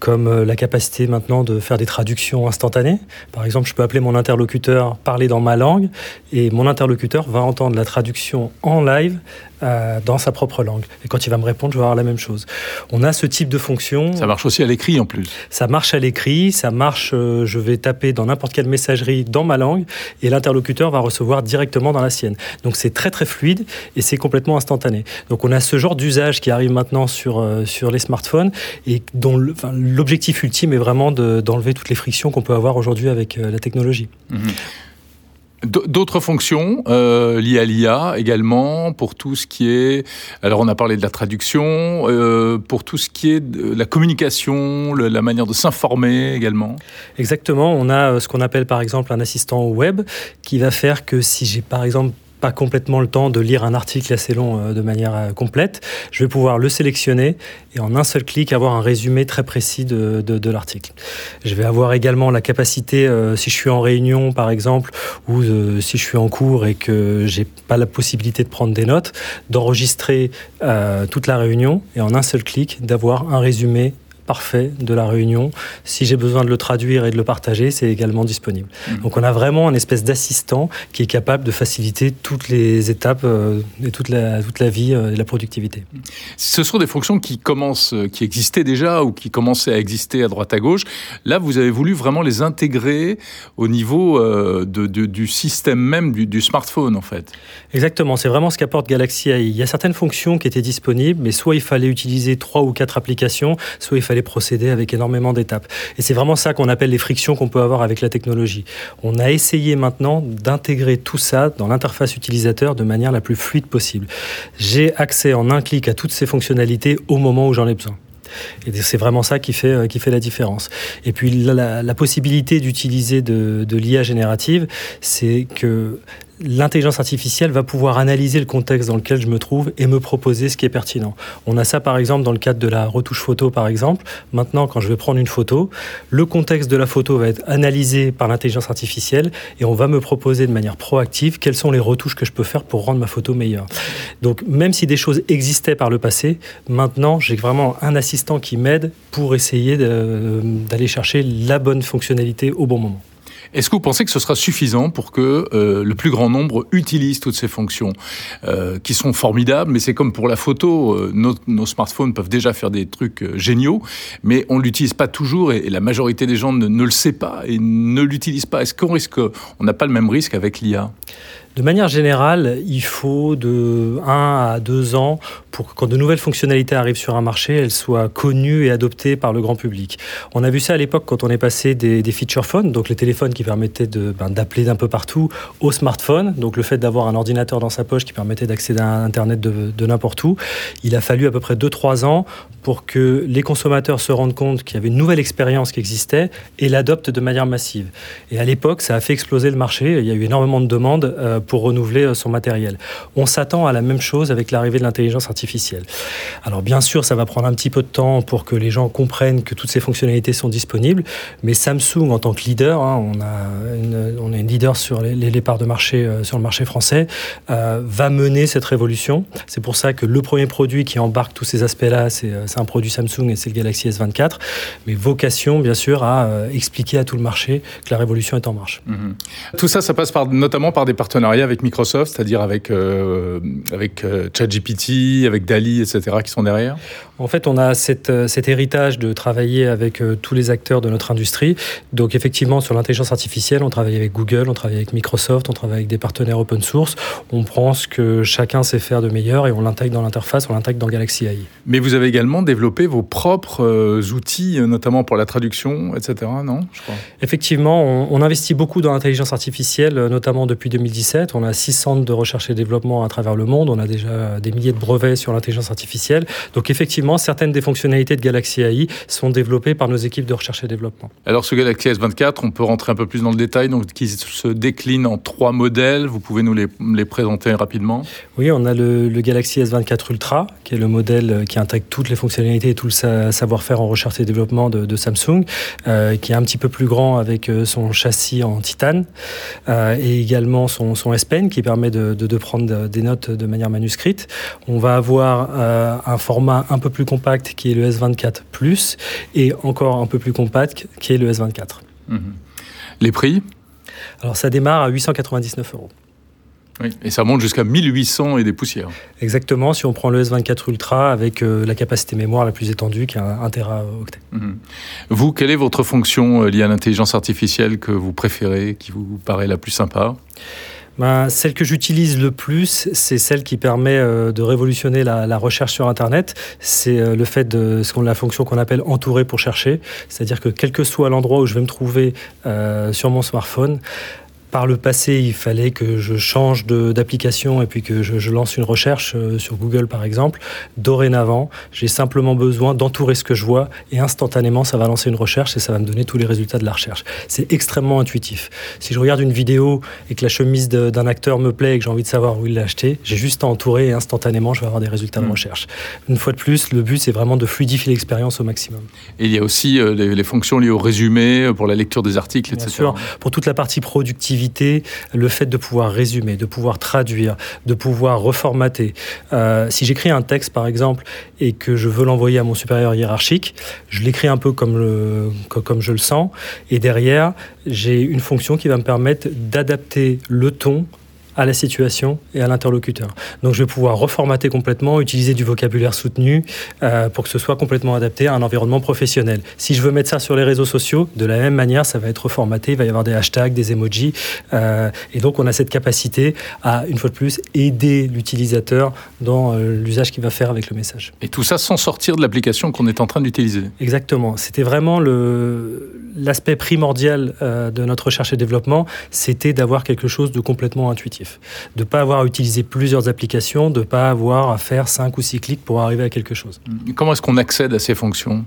[SPEAKER 1] comme euh, la capacité maintenant de faire des traductions instantanées. Par exemple, je peux appeler mon interlocuteur, parler dans ma langue, et mon interlocuteur va entendre la traduction en live euh, dans sa propre langue. Et quand il va me répondre, je vais avoir la même chose. On a ce type de fonction.
[SPEAKER 2] Ça marche aussi à l'écrit en plus.
[SPEAKER 1] Ça marche à l'écrit, ça marche, euh, je vais taper dans n'importe quelle messagerie dans ma langue et l'interlocuteur va recevoir directement dans la sienne. Donc c'est très très fluide et c'est complètement instantané. Donc on a ce genre d'usage qui arrive maintenant sur, euh, sur les smartphones et dont l'objectif ultime est vraiment d'enlever toutes les frictions qu'on peut avoir aujourd'hui avec la technologie. Mmh.
[SPEAKER 2] D'autres fonctions euh, liées à l'IA également pour tout ce qui est. Alors on a parlé de la traduction, euh, pour tout ce qui est de la communication, la manière de s'informer également.
[SPEAKER 1] Exactement. On a euh, ce qu'on appelle par exemple un assistant web qui va faire que si j'ai par exemple pas complètement le temps de lire un article assez long euh, de manière euh, complète, je vais pouvoir le sélectionner et en un seul clic avoir un résumé très précis de, de, l'article. Je vais avoir également la capacité, euh, si je suis en réunion par exemple, ou si je suis en cours et que j'ai pas la possibilité de prendre des notes, d'enregistrer toute la réunion et en un seul clic d'avoir un résumé parfait de la réunion. Si j'ai besoin de le traduire et de le partager, c'est également disponible. Mmh. Donc on a vraiment un espèce d'assistant qui est capable de faciliter toutes les étapes euh, et toute la, toute la vie euh, et la productivité.
[SPEAKER 2] Ce sont des fonctions qui commencent, euh, qui existaient déjà ou qui commençaient à exister à droite à gauche. Là, vous avez voulu vraiment les intégrer au niveau de, du système même du, du, smartphone, en fait.
[SPEAKER 1] Exactement, c'est vraiment ce qu'apporte Galaxy AI. Il y a certaines fonctions qui étaient disponibles, mais soit il fallait utiliser trois ou quatre applications, soit il fallait procéder avec énormément d'étapes. Et c'est vraiment ça qu'on appelle les frictions qu'on peut avoir avec la technologie. On a essayé maintenant d'intégrer tout ça dans l'interface utilisateur de manière la plus fluide possible. J'ai accès en un clic à toutes ces fonctionnalités au moment où j'en ai besoin. Et c'est vraiment ça qui fait, euh, qui fait la différence. Et puis la, possibilité d'utiliser de l'IA générative, c'est que l'intelligence artificielle va pouvoir analyser le contexte dans lequel je me trouve et me proposer ce qui est pertinent. On a ça par exemple dans le cadre de la retouche photo par exemple. Maintenant, quand je vais prendre une photo, le contexte de la photo va être analysé par l'intelligence artificielle et on va me proposer de manière proactive quelles sont les retouches que je peux faire pour rendre ma photo meilleure. Donc même si des choses existaient par le passé, maintenant j'ai vraiment un assistant qui m'aide pour essayer d'aller chercher la bonne fonctionnalité au bon moment.
[SPEAKER 2] Est-ce que vous pensez que ce sera suffisant pour que euh, le plus grand nombre utilise toutes ces fonctions euh, qui sont formidables Mais c'est comme pour la photo, euh, nos, smartphones peuvent déjà faire des trucs géniaux, mais on l'utilise pas toujours et, la majorité des gens ne, ne le sait pas et ne l'utilisent pas. Est-ce qu'on risque, on n'a pas le même risque avec l'IA
[SPEAKER 1] de manière générale, il faut de 1 à 2 ans pour que quand de nouvelles fonctionnalités arrivent sur un marché, elles soient connues et adoptées par le grand public. On a vu ça à l'époque quand on est passé des, feature phones, donc les téléphones qui permettaient ben, d'appeler d'un peu partout, aux smartphones, donc le fait d'avoir un ordinateur dans sa poche qui permettait d'accéder à Internet de, de n'importe où. Il a fallu à peu près 2-3 ans pour que les consommateurs se rendent compte qu'il y avait une nouvelle expérience qui existait et l'adoptent de manière massive. Et à l'époque, ça a fait exploser le marché. Il y a eu énormément de demandes euh, pour renouveler euh, son matériel. On s'attend à la même chose avec l'arrivée de l'intelligence artificielle. Alors bien sûr, ça va prendre un petit peu de temps pour que les gens comprennent que toutes ces fonctionnalités sont disponibles, mais Samsung en tant que leader, hein, on, a une, on est leader sur les, parts de marché euh, sur le marché français, euh, va mener cette révolution. C'est pour ça que le premier produit qui embarque tous ces aspects-là, c'est un produit Samsung et c'est le Galaxy S24, mais vocation bien sûr à expliquer à tout le marché que la révolution est en marche.
[SPEAKER 2] Mhm. Tout ça, ça passe par, notamment par des partenariats avec Microsoft, c'est-à-dire avec, euh, avec euh, ChatGPT, avec Dali, etc., qui sont derrière?
[SPEAKER 1] En fait, on a cette, euh, cet héritage de travailler avec tous les acteurs de notre industrie. Donc, effectivement, sur l'intelligence artificielle, on travaille avec Google, on travaille avec Microsoft, on travaille avec des partenaires open source. On prend ce que chacun sait faire de meilleur et on l'intègre dans l'interface, on l'intègre dans Galaxy AI.
[SPEAKER 2] Mais vous avez également développé vos propres outils, notamment pour la traduction, etc., non?
[SPEAKER 1] Je crois. Effectivement, on, on investit beaucoup dans l'intelligence artificielle, notamment depuis 2017 on a six centres de recherche et développement à travers le monde. On a déjà des milliers de brevets sur l'intelligence artificielle. Donc effectivement, certaines des fonctionnalités de Galaxy AI sont développées par nos équipes de recherche et développement.
[SPEAKER 2] Alors ce Galaxy S24, on peut rentrer un peu plus dans le détail, donc qui se décline en trois modèles. Vous pouvez nous les, présenter rapidement
[SPEAKER 1] Oui, on a le, Galaxy S24 Ultra, qui est le modèle qui intègre toutes les fonctionnalités et tout le savoir-faire en recherche et développement de, Samsung, euh, qui est un petit peu plus grand avec euh, son châssis en titane euh, et également son S Pen qui permet de, prendre des notes de manière manuscrite. On va avoir euh, un format un peu plus compact qui est le S24 Plus et encore un peu plus compact qui est le S24.
[SPEAKER 2] Mhm. Les prix?
[SPEAKER 1] Alors ça démarre à 899 euros.
[SPEAKER 2] Oui, et ça monte jusqu'à 1800 et des poussières.
[SPEAKER 1] Exactement, si on prend le S24 Ultra avec euh, la capacité mémoire la plus étendue qui est un, 1 Teraoctet.
[SPEAKER 2] Mhm. Vous, quelle est votre fonction liée à l'intelligence artificielle que vous préférez, qui vous paraît la plus sympa?
[SPEAKER 1] Ben, celle que j'utilise le plus, c'est celle qui permet euh, de révolutionner la, recherche sur Internet. C'est euh, le fait de la fonction qu'on appelle entourer pour chercher, c'est-à-dire que quel que soit l'endroit où je vais me trouver euh, sur mon smartphone, par le passé, il fallait que je change d'application et puis que je, lance une recherche euh, sur Google, par exemple. Dorénavant, j'ai simplement besoin d'entourer ce que je vois et instantanément, ça va lancer une recherche et ça va me donner tous les résultats de la recherche. C'est extrêmement intuitif. Si je regarde une vidéo et que la chemise d'un acteur me plaît et que j'ai envie de savoir où il l'a acheté, j'ai juste à entourer et instantanément, je vais avoir des résultats de mmh. recherche. Une fois de plus, le but, c'est vraiment de fluidifier l'expérience au maximum.
[SPEAKER 2] Et il y a aussi euh, les, fonctions liées au résumé, euh, pour la lecture des articles,
[SPEAKER 1] etc. Bien sûr, pour toute la partie productive le fait de pouvoir résumer, de pouvoir traduire, de pouvoir reformater. Euh, si j'écris un texte, par exemple, et que je veux l'envoyer à mon supérieur hiérarchique, je l'écris un peu comme, comme je le sens, et derrière, j'ai une fonction qui va me permettre d'adapter le ton à la situation et à l'interlocuteur. Donc je vais pouvoir reformater complètement, utiliser du vocabulaire soutenu euh, pour que ce soit complètement adapté à un environnement professionnel. Si je veux mettre ça sur les réseaux sociaux, de la même manière, ça va être reformaté, il va y avoir des hashtags, des emojis, euh, et donc on a cette capacité à, une fois de plus, aider l'utilisateur dans euh, l'usage qu'il va faire avec le message.
[SPEAKER 2] Et tout ça sans sortir de l'application qu'on est en train d'utiliser.
[SPEAKER 1] Exactement. C'était vraiment l'aspect primordial de notre recherche et développement, c'était d'avoir quelque chose de complètement intuitif de ne pas avoir à utiliser plusieurs applications, de ne pas avoir à faire 5 ou 6 clics pour arriver à quelque chose.
[SPEAKER 2] Comment est-ce qu'on accède à ces fonctions?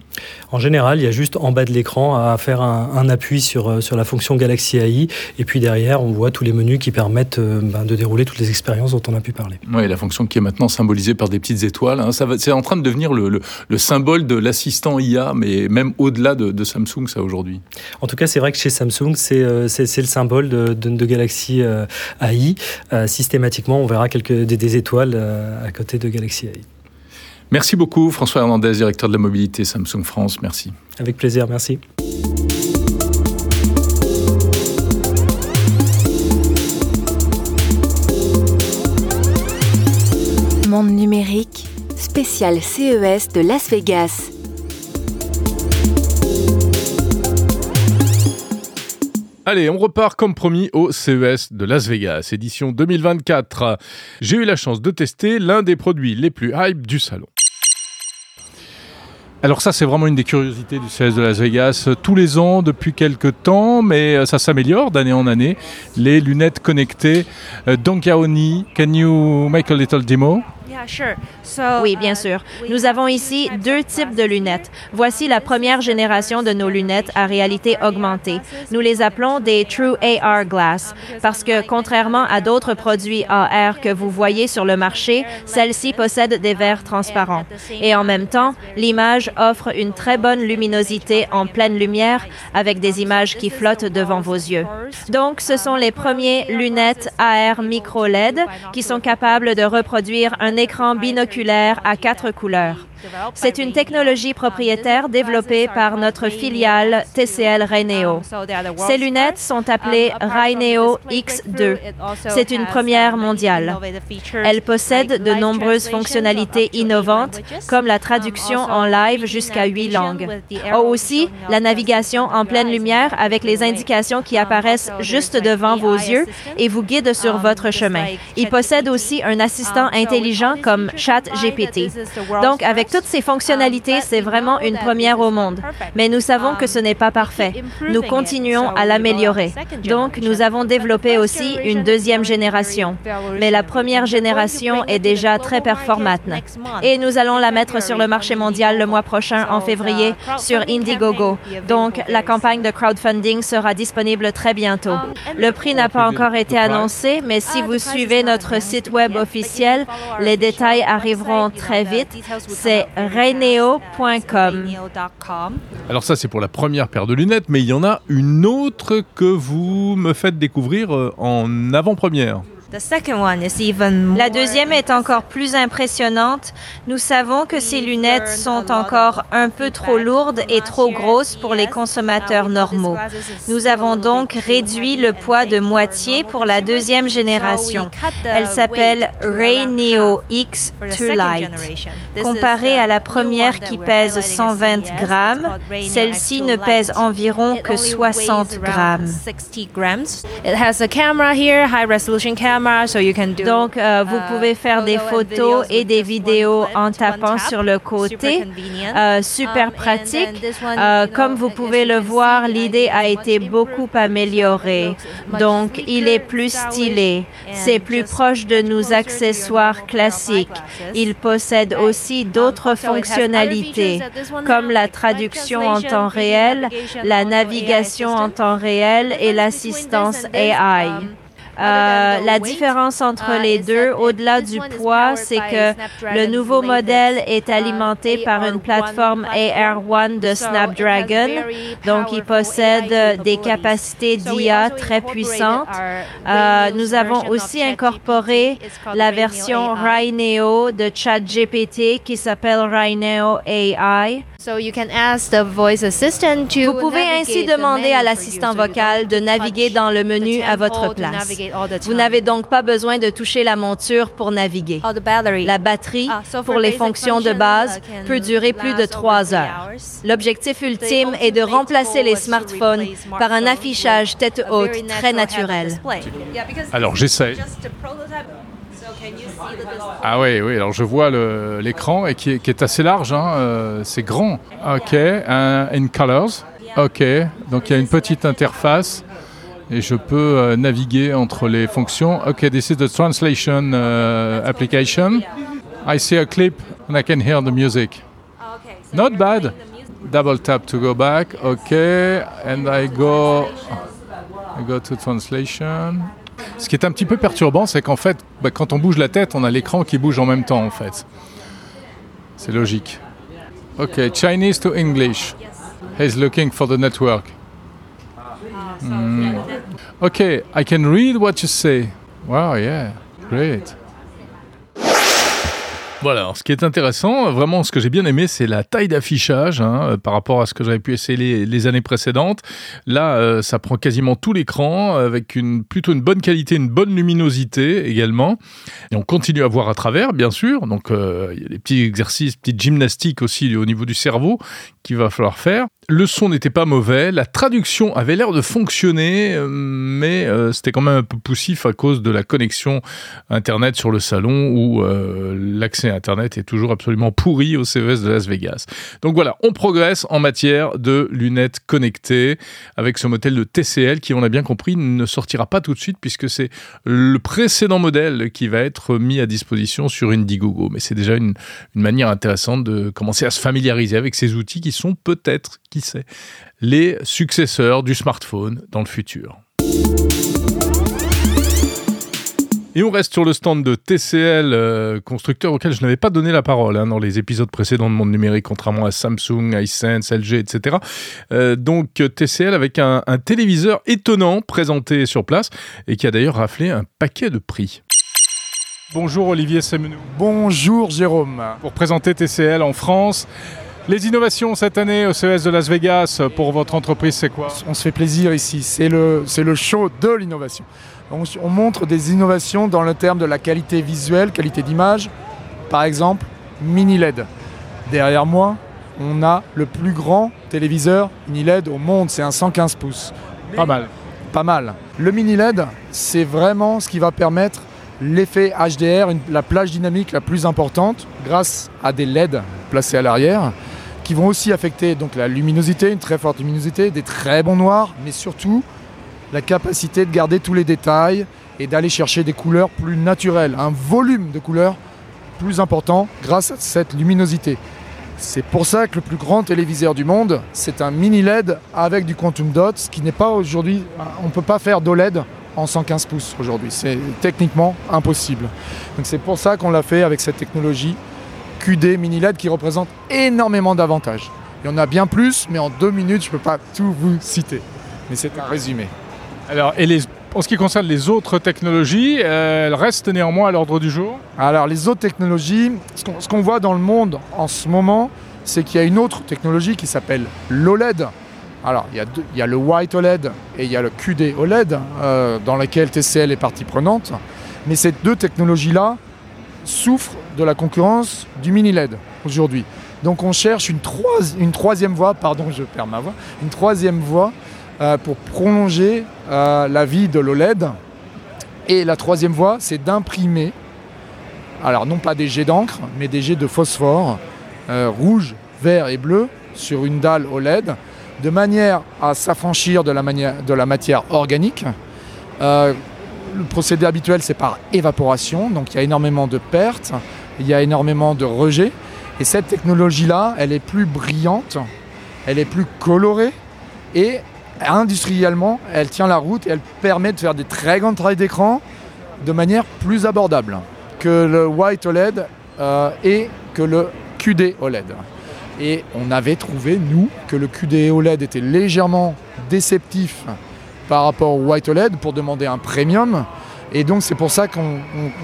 [SPEAKER 1] En général, il y a juste en bas de l'écran à faire un, appui sur, euh, sur la fonction Galaxy AI, et puis derrière, on voit tous les menus qui permettent euh, ben, de dérouler toutes les expériences dont on a pu parler.
[SPEAKER 2] Oui, la fonction qui est maintenant symbolisée par des petites étoiles, hein, c'est en train de devenir le, symbole de l'assistant IA, mais même au-delà de, Samsung, ça aujourd'hui.
[SPEAKER 1] En tout cas, c'est vrai que chez Samsung, c'est euh, le symbole de, de Galaxy AI. Euh, systématiquement, on verra quelques, des, étoiles euh, à côté de Galaxy AI.
[SPEAKER 2] Merci beaucoup, François Hernandez, directeur de la mobilité Samsung France. Merci.
[SPEAKER 1] Avec plaisir, merci.
[SPEAKER 3] Monde numérique, spécial CES de Las Vegas.
[SPEAKER 2] Allez, on repart comme promis au CES de Las Vegas, édition 2024. J'ai eu la chance de tester l'un des produits les plus hype du salon. Alors ça, c'est vraiment une des curiosités du CES de Las Vegas. Tous les ans, depuis quelques temps, mais ça s'améliore d'année en année. Les lunettes connectées. Euh, Donkaoni, can you make a little demo?
[SPEAKER 8] Oui, bien sûr. Nous avons ici deux types de lunettes. Voici la première génération de nos lunettes à réalité augmentée. Nous les appelons des True AR Glass parce que, contrairement à d'autres produits AR que vous voyez sur le marché, celles-ci possèdent des verres transparents. Et en même temps, l'image offre une très bonne luminosité en pleine lumière avec des images qui flottent devant vos yeux. Donc, ce sont les premiers lunettes AR micro LED qui sont capables de reproduire un écran binoculaire à quatre couleurs. C'est une technologie propriétaire développée par notre filiale TCL Raineo. Ces lunettes sont appelées Raineo X2. C'est une première mondiale. Elles possèdent de nombreuses fonctionnalités innovantes, comme la traduction en live jusqu'à huit langues. Aussi, la navigation en pleine lumière avec les indications qui apparaissent juste devant vos yeux et vous guident sur votre chemin. Il possède aussi un assistant intelligent comme ChatGPT. Donc, avec toutes ces fonctionnalités, c'est vraiment une première au monde. Mais nous savons que ce n'est pas parfait. Nous continuons à l'améliorer. Donc, nous avons développé aussi une deuxième génération. Mais la première génération est déjà très performante. Et nous allons la mettre sur le marché mondial le mois prochain, en février, sur Indiegogo. Donc, la campagne de crowdfunding sera disponible très bientôt. Le prix n'a pas encore été annoncé, mais si vous suivez notre site web officiel, les détails arriveront très vite. C'est Raineo.com.
[SPEAKER 2] Alors ça c'est pour la première paire de lunettes, mais il y en a une autre que vous me faites découvrir euh, en avant-première.
[SPEAKER 8] La deuxième est encore plus impressionnante. Nous savons que ces lunettes sont encore un peu trop lourdes et trop grosses pour les consommateurs normaux. Nous avons donc réduit le poids de moitié pour la deuxième génération. Elle s'appelle Ray Neo X Too Light. Comparée à la première qui pèse 120 grammes, celle-ci ne pèse environ que 60 grammes. Donc, euh, vous pouvez faire des photos et des vidéos en tapant sur le côté. Euh, super pratique. Euh, comme vous pouvez le voir, l'idée a été beaucoup améliorée. Donc, il est plus stylé. C'est plus proche de nos accessoires classiques. Il possède aussi d'autres fonctionnalités, comme la traduction en temps réel, la navigation en temps réel et l'assistance AI. Euh, la différence entre uh, les deux, au-delà du poids, c'est que le nouveau modèle est alimenté par une plateforme AR1 de Snapdragon. Donc, il possède des capacités d'IA très puissantes. Euh, nous avons aussi incorporé la version Rhineo de ChatGPT qui s'appelle Rhineo AI. Vous pouvez ainsi demander à l'assistant vocal de naviguer dans le menu à votre place. Vous n'avez donc pas besoin de toucher la monture pour naviguer. La batterie, ah, pour les fonctions de base, peut durer plus de trois heures. L'objectif ultime est de remplacer les smartphones par un affichage tête haute très naturel.
[SPEAKER 2] Alors j'essaie. Ah oui, oui, alors je vois l'écran et qui est, assez large, hein, euh, c'est grand. Ok, in colors. Ok, donc il y a une petite interface et je peux euh, naviguer entre les fonctions. Ok, this is the translation uh, application. I see a clip and I can hear the music. Not bad. Double tap to go back. Okay, and I go, I go to translation. Ce qui est un petit peu perturbant, c'est qu'en fait, bah, quand on bouge la tête, on a l'écran qui bouge en même temps, en fait. C'est logique. Ok, Chinese to English. He's looking for the network. Mm. Okay, I can read what you say. Wow, yeah, great. Voilà, ce qui est intéressant, vraiment ce que j'ai bien aimé, c'est la taille d'affichage hein, euh, par rapport à ce que j'avais pu essayer les, années précédentes. Là, euh, ça prend quasiment tout l'écran avec une, plutôt une bonne qualité, une bonne luminosité également. Et on continue à voir à travers, bien sûr. Donc, euh, il y a des petits exercices, petites gymnastiques aussi au niveau du cerveau qu'il va falloir faire. Le son n'était pas mauvais, la traduction avait l'air de fonctionner, euh, mais euh, c'était quand même un peu poussif à cause de la connexion Internet sur le salon où euh, l'accès Internet est toujours absolument pourri au CES de Las Vegas. Donc voilà, on progresse en matière de lunettes connectées avec ce modèle de TCL qui, on a bien compris, ne sortira pas tout de suite puisque c'est le précédent modèle qui va être mis à disposition sur Indiegogo. Mais c'est déjà une manière intéressante de commencer à se familiariser avec ces outils qui sont peut-être qui sait, les successeurs du smartphone dans le futur. Et on reste sur le stand de TCL, euh, constructeur auquel je n'avais pas donné la parole hein, dans les épisodes précédents de Monde Numérique, contrairement à Samsung, iSense, LG, etc. Euh, donc TCL avec un, un, téléviseur étonnant présenté sur place et qui a d'ailleurs raflé un paquet de prix. Bonjour Olivier Semenou.
[SPEAKER 9] Bonjour Jérôme.
[SPEAKER 2] Pour présenter TCL en France, les innovations cette année au CES de Las Vegas pour votre entreprise, c'est quoi?
[SPEAKER 9] On se fait plaisir ici, c'est le, le show de l'innovation. On, on, montre des innovations dans le terme de la qualité visuelle, qualité d'image. Par exemple, mini LED. Derrière moi, on a le plus grand téléviseur mini LED au monde, c'est un 115 pouces.
[SPEAKER 2] Pas mal.
[SPEAKER 9] Pas mal. Le mini LED, c'est vraiment ce qui va permettre l'effet HDR, la plage dynamique la plus importante, grâce à des LED placés à l'arrière qui vont aussi affecter donc la luminosité, une très forte luminosité, des très bons noirs, mais surtout la capacité de garder tous les détails et d'aller chercher des couleurs plus naturelles, un volume de couleurs plus important grâce à cette luminosité. C'est pour ça que le plus grand téléviseur du monde, c'est un mini LED avec du quantum dot, ce qui n'est pas aujourd'hui, on ne peut pas faire d'OLED en 115 pouces aujourd'hui. C'est techniquement impossible. Donc c'est pour ça qu'on l'a fait avec cette technologie QD mini LED qui représente énormément d'avantages. Il y en a bien plus, mais en deux minutes, je ne peux pas tout vous citer. Mais c'est un résumé.
[SPEAKER 2] Alors, et les en ce qui concerne les autres technologies, elles restent néanmoins à l'ordre du jour
[SPEAKER 9] Alors les autres technologies, ce qu'on voit dans le monde en ce moment, c'est qu'il y a une autre technologie qui s'appelle l'OLED. Alors, il y, a il y, a le White OLED et il y a le QD OLED, euh, dans lequel TCL est partie prenante. Mais ces deux technologies-là souffrent de la concurrence du mini LED aujourd'hui. Donc on cherche une, troisième voie, pardon, je perds ma voix, une troisième voie euh, pour prolonger euh, la vie de l'OLED. Et la troisième voie, c'est d'imprimer, alors non pas des jets d'encre, mais des jets de phosphore, euh, rouge, vert et bleu, sur une dalle OLED, de manière à s'affranchir de, la matière organique. Le procédé habituel, c'est par évaporation, donc il y a énormément de pertes, il y a énormément de rejets. Et cette technologie-là, elle est plus brillante, elle est plus colorée et industriellement, elle tient la route et elle permet de faire des très grandes tailles d'écran de manière plus abordable que le White OLED euh, et que le QD OLED. Et on avait trouvé, nous, que le QD OLED était légèrement déceptif par rapport au White OLED pour demander un premium. Et donc c'est pour ça qu'on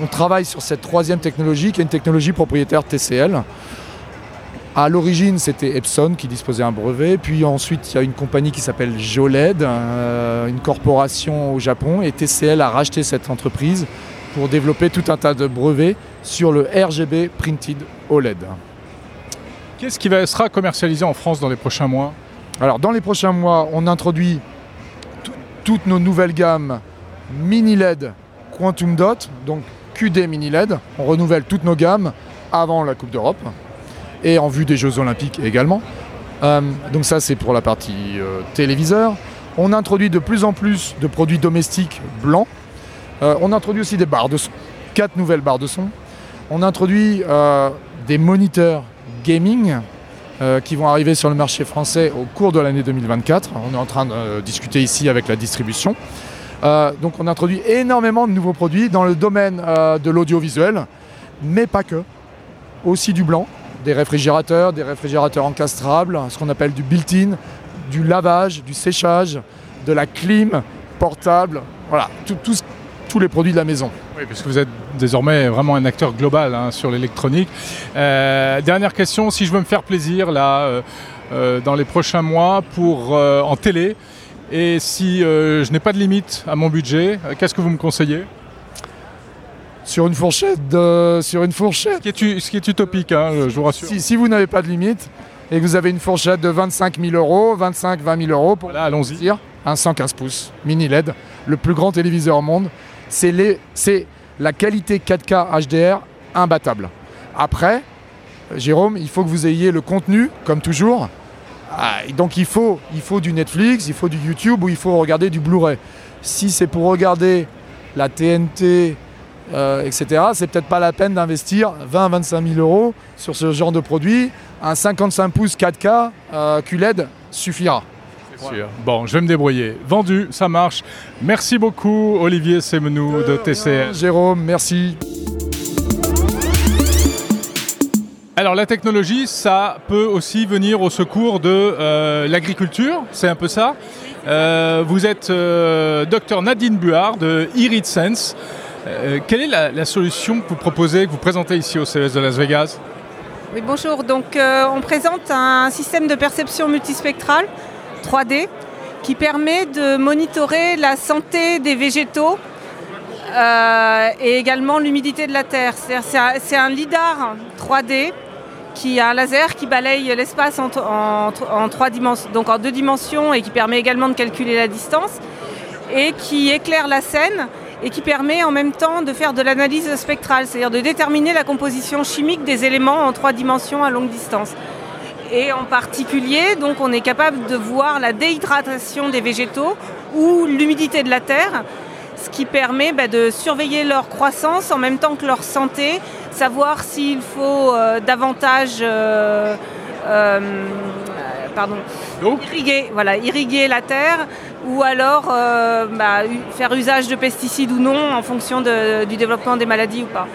[SPEAKER 9] travaille sur cette troisième technologie, qui est une technologie propriétaire TCL. À l'origine, c'était Epson qui disposait un brevet. Puis ensuite, il y a une compagnie qui s'appelle Joled, euh, une corporation au Japon. Et TCL a racheté cette entreprise pour développer tout un tas de brevets sur le RGB Printed OLED.
[SPEAKER 2] Qu'est-ce qui sera commercialisé en France dans les prochains mois?
[SPEAKER 9] Alors dans les prochains mois, on introduit toutes nos nouvelles gammes mini LED Quantum Dot, donc QD mini LED. On renouvelle toutes nos gammes avant la Coupe d'Europe et en vue des Jeux Olympiques également. Euh, donc ça c'est pour la partie euh, téléviseur. On introduit de plus en plus de produits domestiques blancs. Euh, on introduit aussi des barres de son, quatre nouvelles barres de son. On introduit des moniteurs gaming euh, qui vont arriver sur le marché français au cours de l'année 2024. On est en train de euh, discuter ici avec la distribution. Euh, donc on introduit énormément de nouveaux produits dans le domaine de l'audiovisuel, mais pas que. Aussi du blanc, des réfrigérateurs, des réfrigérateurs encastrables, ce qu'on appelle du built-in, du lavage, du séchage, de la clim portable, voilà, tout, tout, tous les produits de la maison.
[SPEAKER 2] Oui, puisque vous êtes désormais vraiment un acteur global hein, sur l'électronique. Euh, dernière question, si je veux me faire plaisir là, euh, euh, dans les prochains mois pour en télé, et si je n'ai pas de limite à mon budget, qu'est-ce que vous me conseillez?
[SPEAKER 9] Sur une fourchette de... sur une fourchette.
[SPEAKER 2] Ce qui est, ce qui est utopique, hein, je vous rassure.
[SPEAKER 9] Si, vous n'avez pas de limite et que vous avez une fourchette de 25 000 euros, 25 20 000 euros pour
[SPEAKER 2] allons-y.
[SPEAKER 9] un 115 pouces mini LED, le plus grand téléviseur au monde c'est la qualité 4K HDR imbattable. Après, Jérôme, il faut que vous ayez le contenu, comme toujours. Ah, donc il faut, du Netflix, il faut du YouTube ou il faut regarder du Blu-ray. Si c'est pour regarder la TNT, euh, etc., c'est peut-être pas la peine d'investir 20-25 000 euros sur ce genre de produit. Un 55 pouces 4K euh, QLED suffira.
[SPEAKER 2] Bon, je vais me débrouiller. Vendu, ça marche. Merci beaucoup, Olivier Semenou de TCL.
[SPEAKER 9] Jérôme, merci.
[SPEAKER 2] Alors la technologie, ça peut aussi venir au secours de euh, l'agriculture, c'est un peu ça. Euh, vous êtes euh, docteur Nadine Buard de Irid Sense. quelle est la, la, solution que vous proposez, que vous présentez ici au CES de Las Vegas?
[SPEAKER 10] Oui, bonjour. Donc on présente un système de perception multispectrale 3D qui permet de monitorer la santé des végétaux euh, et également l'humidité de la terre. C'est un, lidar 3D qui a un laser qui balaye l'espace en, deux dimensions et qui permet également de calculer la distance et qui éclaire la scène et qui permet en même temps de faire de l'analyse spectrale, c'est-à-dire de déterminer la composition chimique des éléments en trois dimensions à longue distance. Et en particulier, donc, on est capable de voir la déhydratation des végétaux ou l'humidité de la terre, ce qui permet bah, de surveiller leur croissance en même temps que leur santé, savoir s'il faut euh, davantage euh, euh, pardon, irriguer, voilà, irriguer la terre ou alors bah, faire usage de pesticides ou non en fonction du développement des maladies ou pas.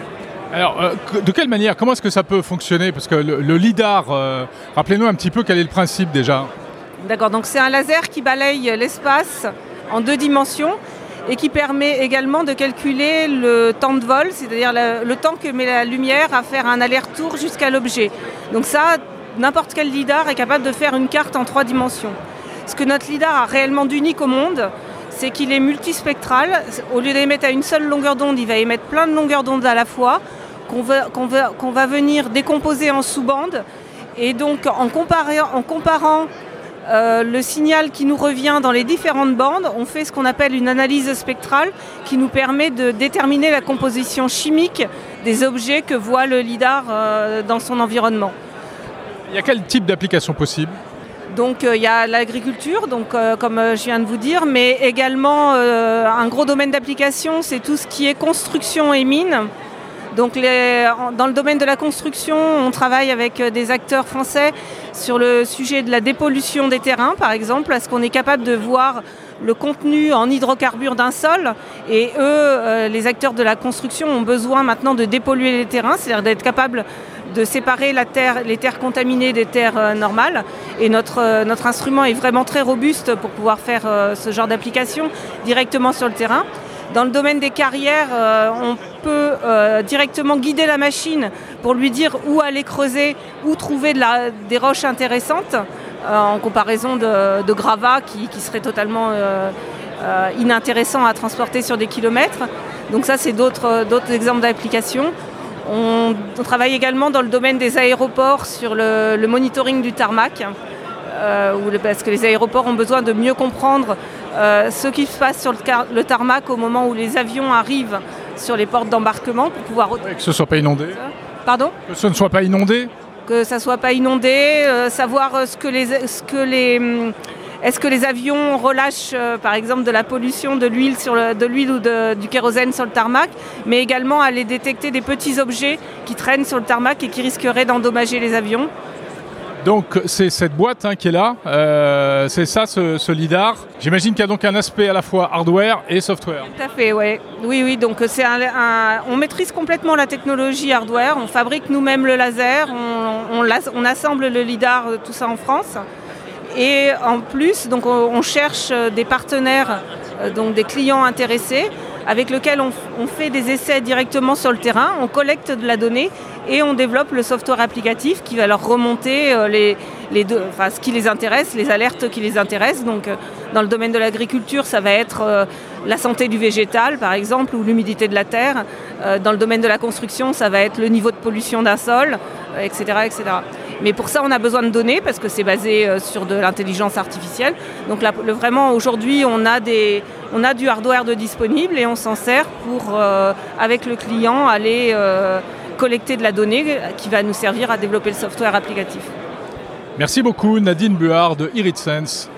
[SPEAKER 2] Alors, euh, de quelle manière Comment est-ce que ça peut fonctionner? Parce que le, LIDAR, euh, rappelez-nous un petit peu quel est le principe déjà.
[SPEAKER 10] D'accord, donc c'est un laser qui balaye l'espace en deux dimensions et qui permet également de calculer le temps de vol, c'est-à-dire le, temps que met la lumière à faire un aller-retour jusqu'à l'objet. Donc ça, n'importe quel lidar est capable de faire une carte en trois dimensions. Ce que notre lidar a réellement d'unique au monde, c'est qu'il est multispectral. Au lieu d'émettre à une seule longueur d'onde, il va émettre plein de longueurs d'onde à la fois, qu'on va, venir décomposer en sous-bandes. Et donc en comparant euh, le signal qui nous revient dans les différentes bandes, on fait ce qu'on appelle une analyse spectrale qui nous permet de déterminer la composition chimique des objets que voit le LIDAR euh, dans son environnement.
[SPEAKER 2] Il y a quel type d'application possible?
[SPEAKER 10] Donc euh, il y a l'agriculture, donc comme je viens de vous dire, mais également un gros domaine d'application, c'est tout ce qui est construction et mine. Donc dans le domaine de la construction, on travaille avec euh, des acteurs français sur le sujet de la dépollution des terrains, par exemple, parce qu'on est capable de voir le contenu en hydrocarbures d'un sol. Et eux, euh, les acteurs de la construction, ont besoin maintenant de dépolluer les terrains, c'est-à-dire d'être capables de séparer les terres contaminées des terres euh, normales. Et notre instrument est vraiment très robuste pour pouvoir faire ce genre d'application directement sur le terrain. Dans le domaine des carrières, euh, on peut euh, directement guider la machine pour lui dire où aller creuser, où trouver des roches intéressantes, euh, en comparaison de, gravats qui, seraient totalement inintéressants à transporter sur des kilomètres. Donc ça, c'est d'autres exemples d'applications. On, travaille également dans le domaine des aéroports sur le, monitoring du tarmac, parce que les aéroports ont besoin de mieux comprendre euh, ce qui se passe sur le, tarmac au moment où les avions arrivent sur les portes d'embarquement pour pouvoir...
[SPEAKER 2] que ce ne soit pas inondé.
[SPEAKER 10] Pardon?
[SPEAKER 2] Que ce ne soit pas inondé.
[SPEAKER 10] Que ça ne soit pas inondé, euh, savoir euh, ce que les... Ce que les est-ce que les avions relâchent, par exemple, de la pollution, de l'huile, de l'huile ou du kérosène sur le tarmac, mais également aller détecter des petits objets qui traînent sur le tarmac et qui risqueraient d'endommager les avions.
[SPEAKER 2] Donc c'est cette boîte hein, qui est là, euh, c'est ça ce, lidar. J'imagine qu'il y a donc un aspect à la fois hardware et software.
[SPEAKER 10] Tout à fait, ouais. oui. Oui, donc c'est un, on maîtrise complètement la technologie hardware, on fabrique nous-mêmes le laser, on, on, assemble le lidar, euh, tout ça en France. Et en plus, donc on, cherche des partenaires, euh, donc des clients intéressés avec lesquels on, fait des essais directement sur le terrain, on collecte de la donnée et on développe le software applicatif qui va leur remonter euh, les, deux, enfin, ce qui les intéresse, les alertes qui les intéressent. Donc, euh, dans le domaine de l'agriculture, ça va être euh, la santé du végétal, par exemple, ou l'humidité de la terre. Dans le domaine de la construction, ça va être le niveau de pollution d'un sol, etc., etc. Mais pour ça, on a besoin de données parce que c'est basé sur de l'intelligence artificielle. Donc vraiment, aujourd'hui, on, a des, on a du hardware de disponible et on s'en sert pour, avec le client, aller collecter de la donnée qui va nous servir à développer le software applicatif.
[SPEAKER 2] Merci beaucoup Nadine Buard de IRITSense.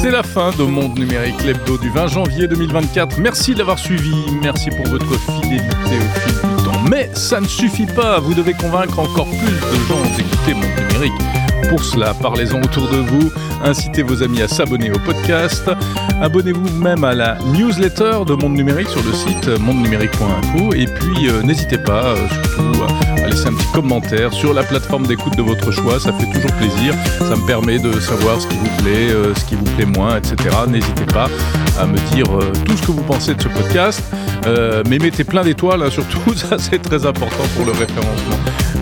[SPEAKER 2] C'est la fin de Monde Numérique, l'hebdo du 20 janvier 2024. Merci de l'avoir suivi, merci pour votre fidélité au fil du temps. Mais ça ne suffit pas, vous devez convaincre encore plus de gens. D'écouter Monde Numérique. Pour cela, parlez-en autour de vous, incitez vos amis à s'abonner au podcast, abonnez-vous même à la newsletter de Monde Numérique sur le site mondenumérique.info et puis euh, n'hésitez pas euh, surtout à laisser un petit commentaire sur la plateforme d'écoute de votre choix, ça fait toujours plaisir, ça me permet de savoir ce qui vous plaît, euh, ce qui vous plaît moins, etc. N'hésitez pas à me dire tout ce que vous pensez de ce podcast, mais mettez plein d'étoiles hein, surtout, ça c'est très important pour le référencement.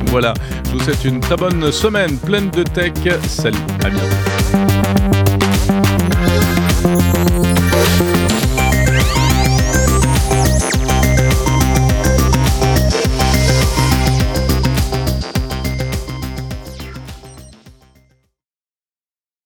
[SPEAKER 2] Voilà, je vous souhaite une très bonne semaine pleine de tech. Salut, à bientôt.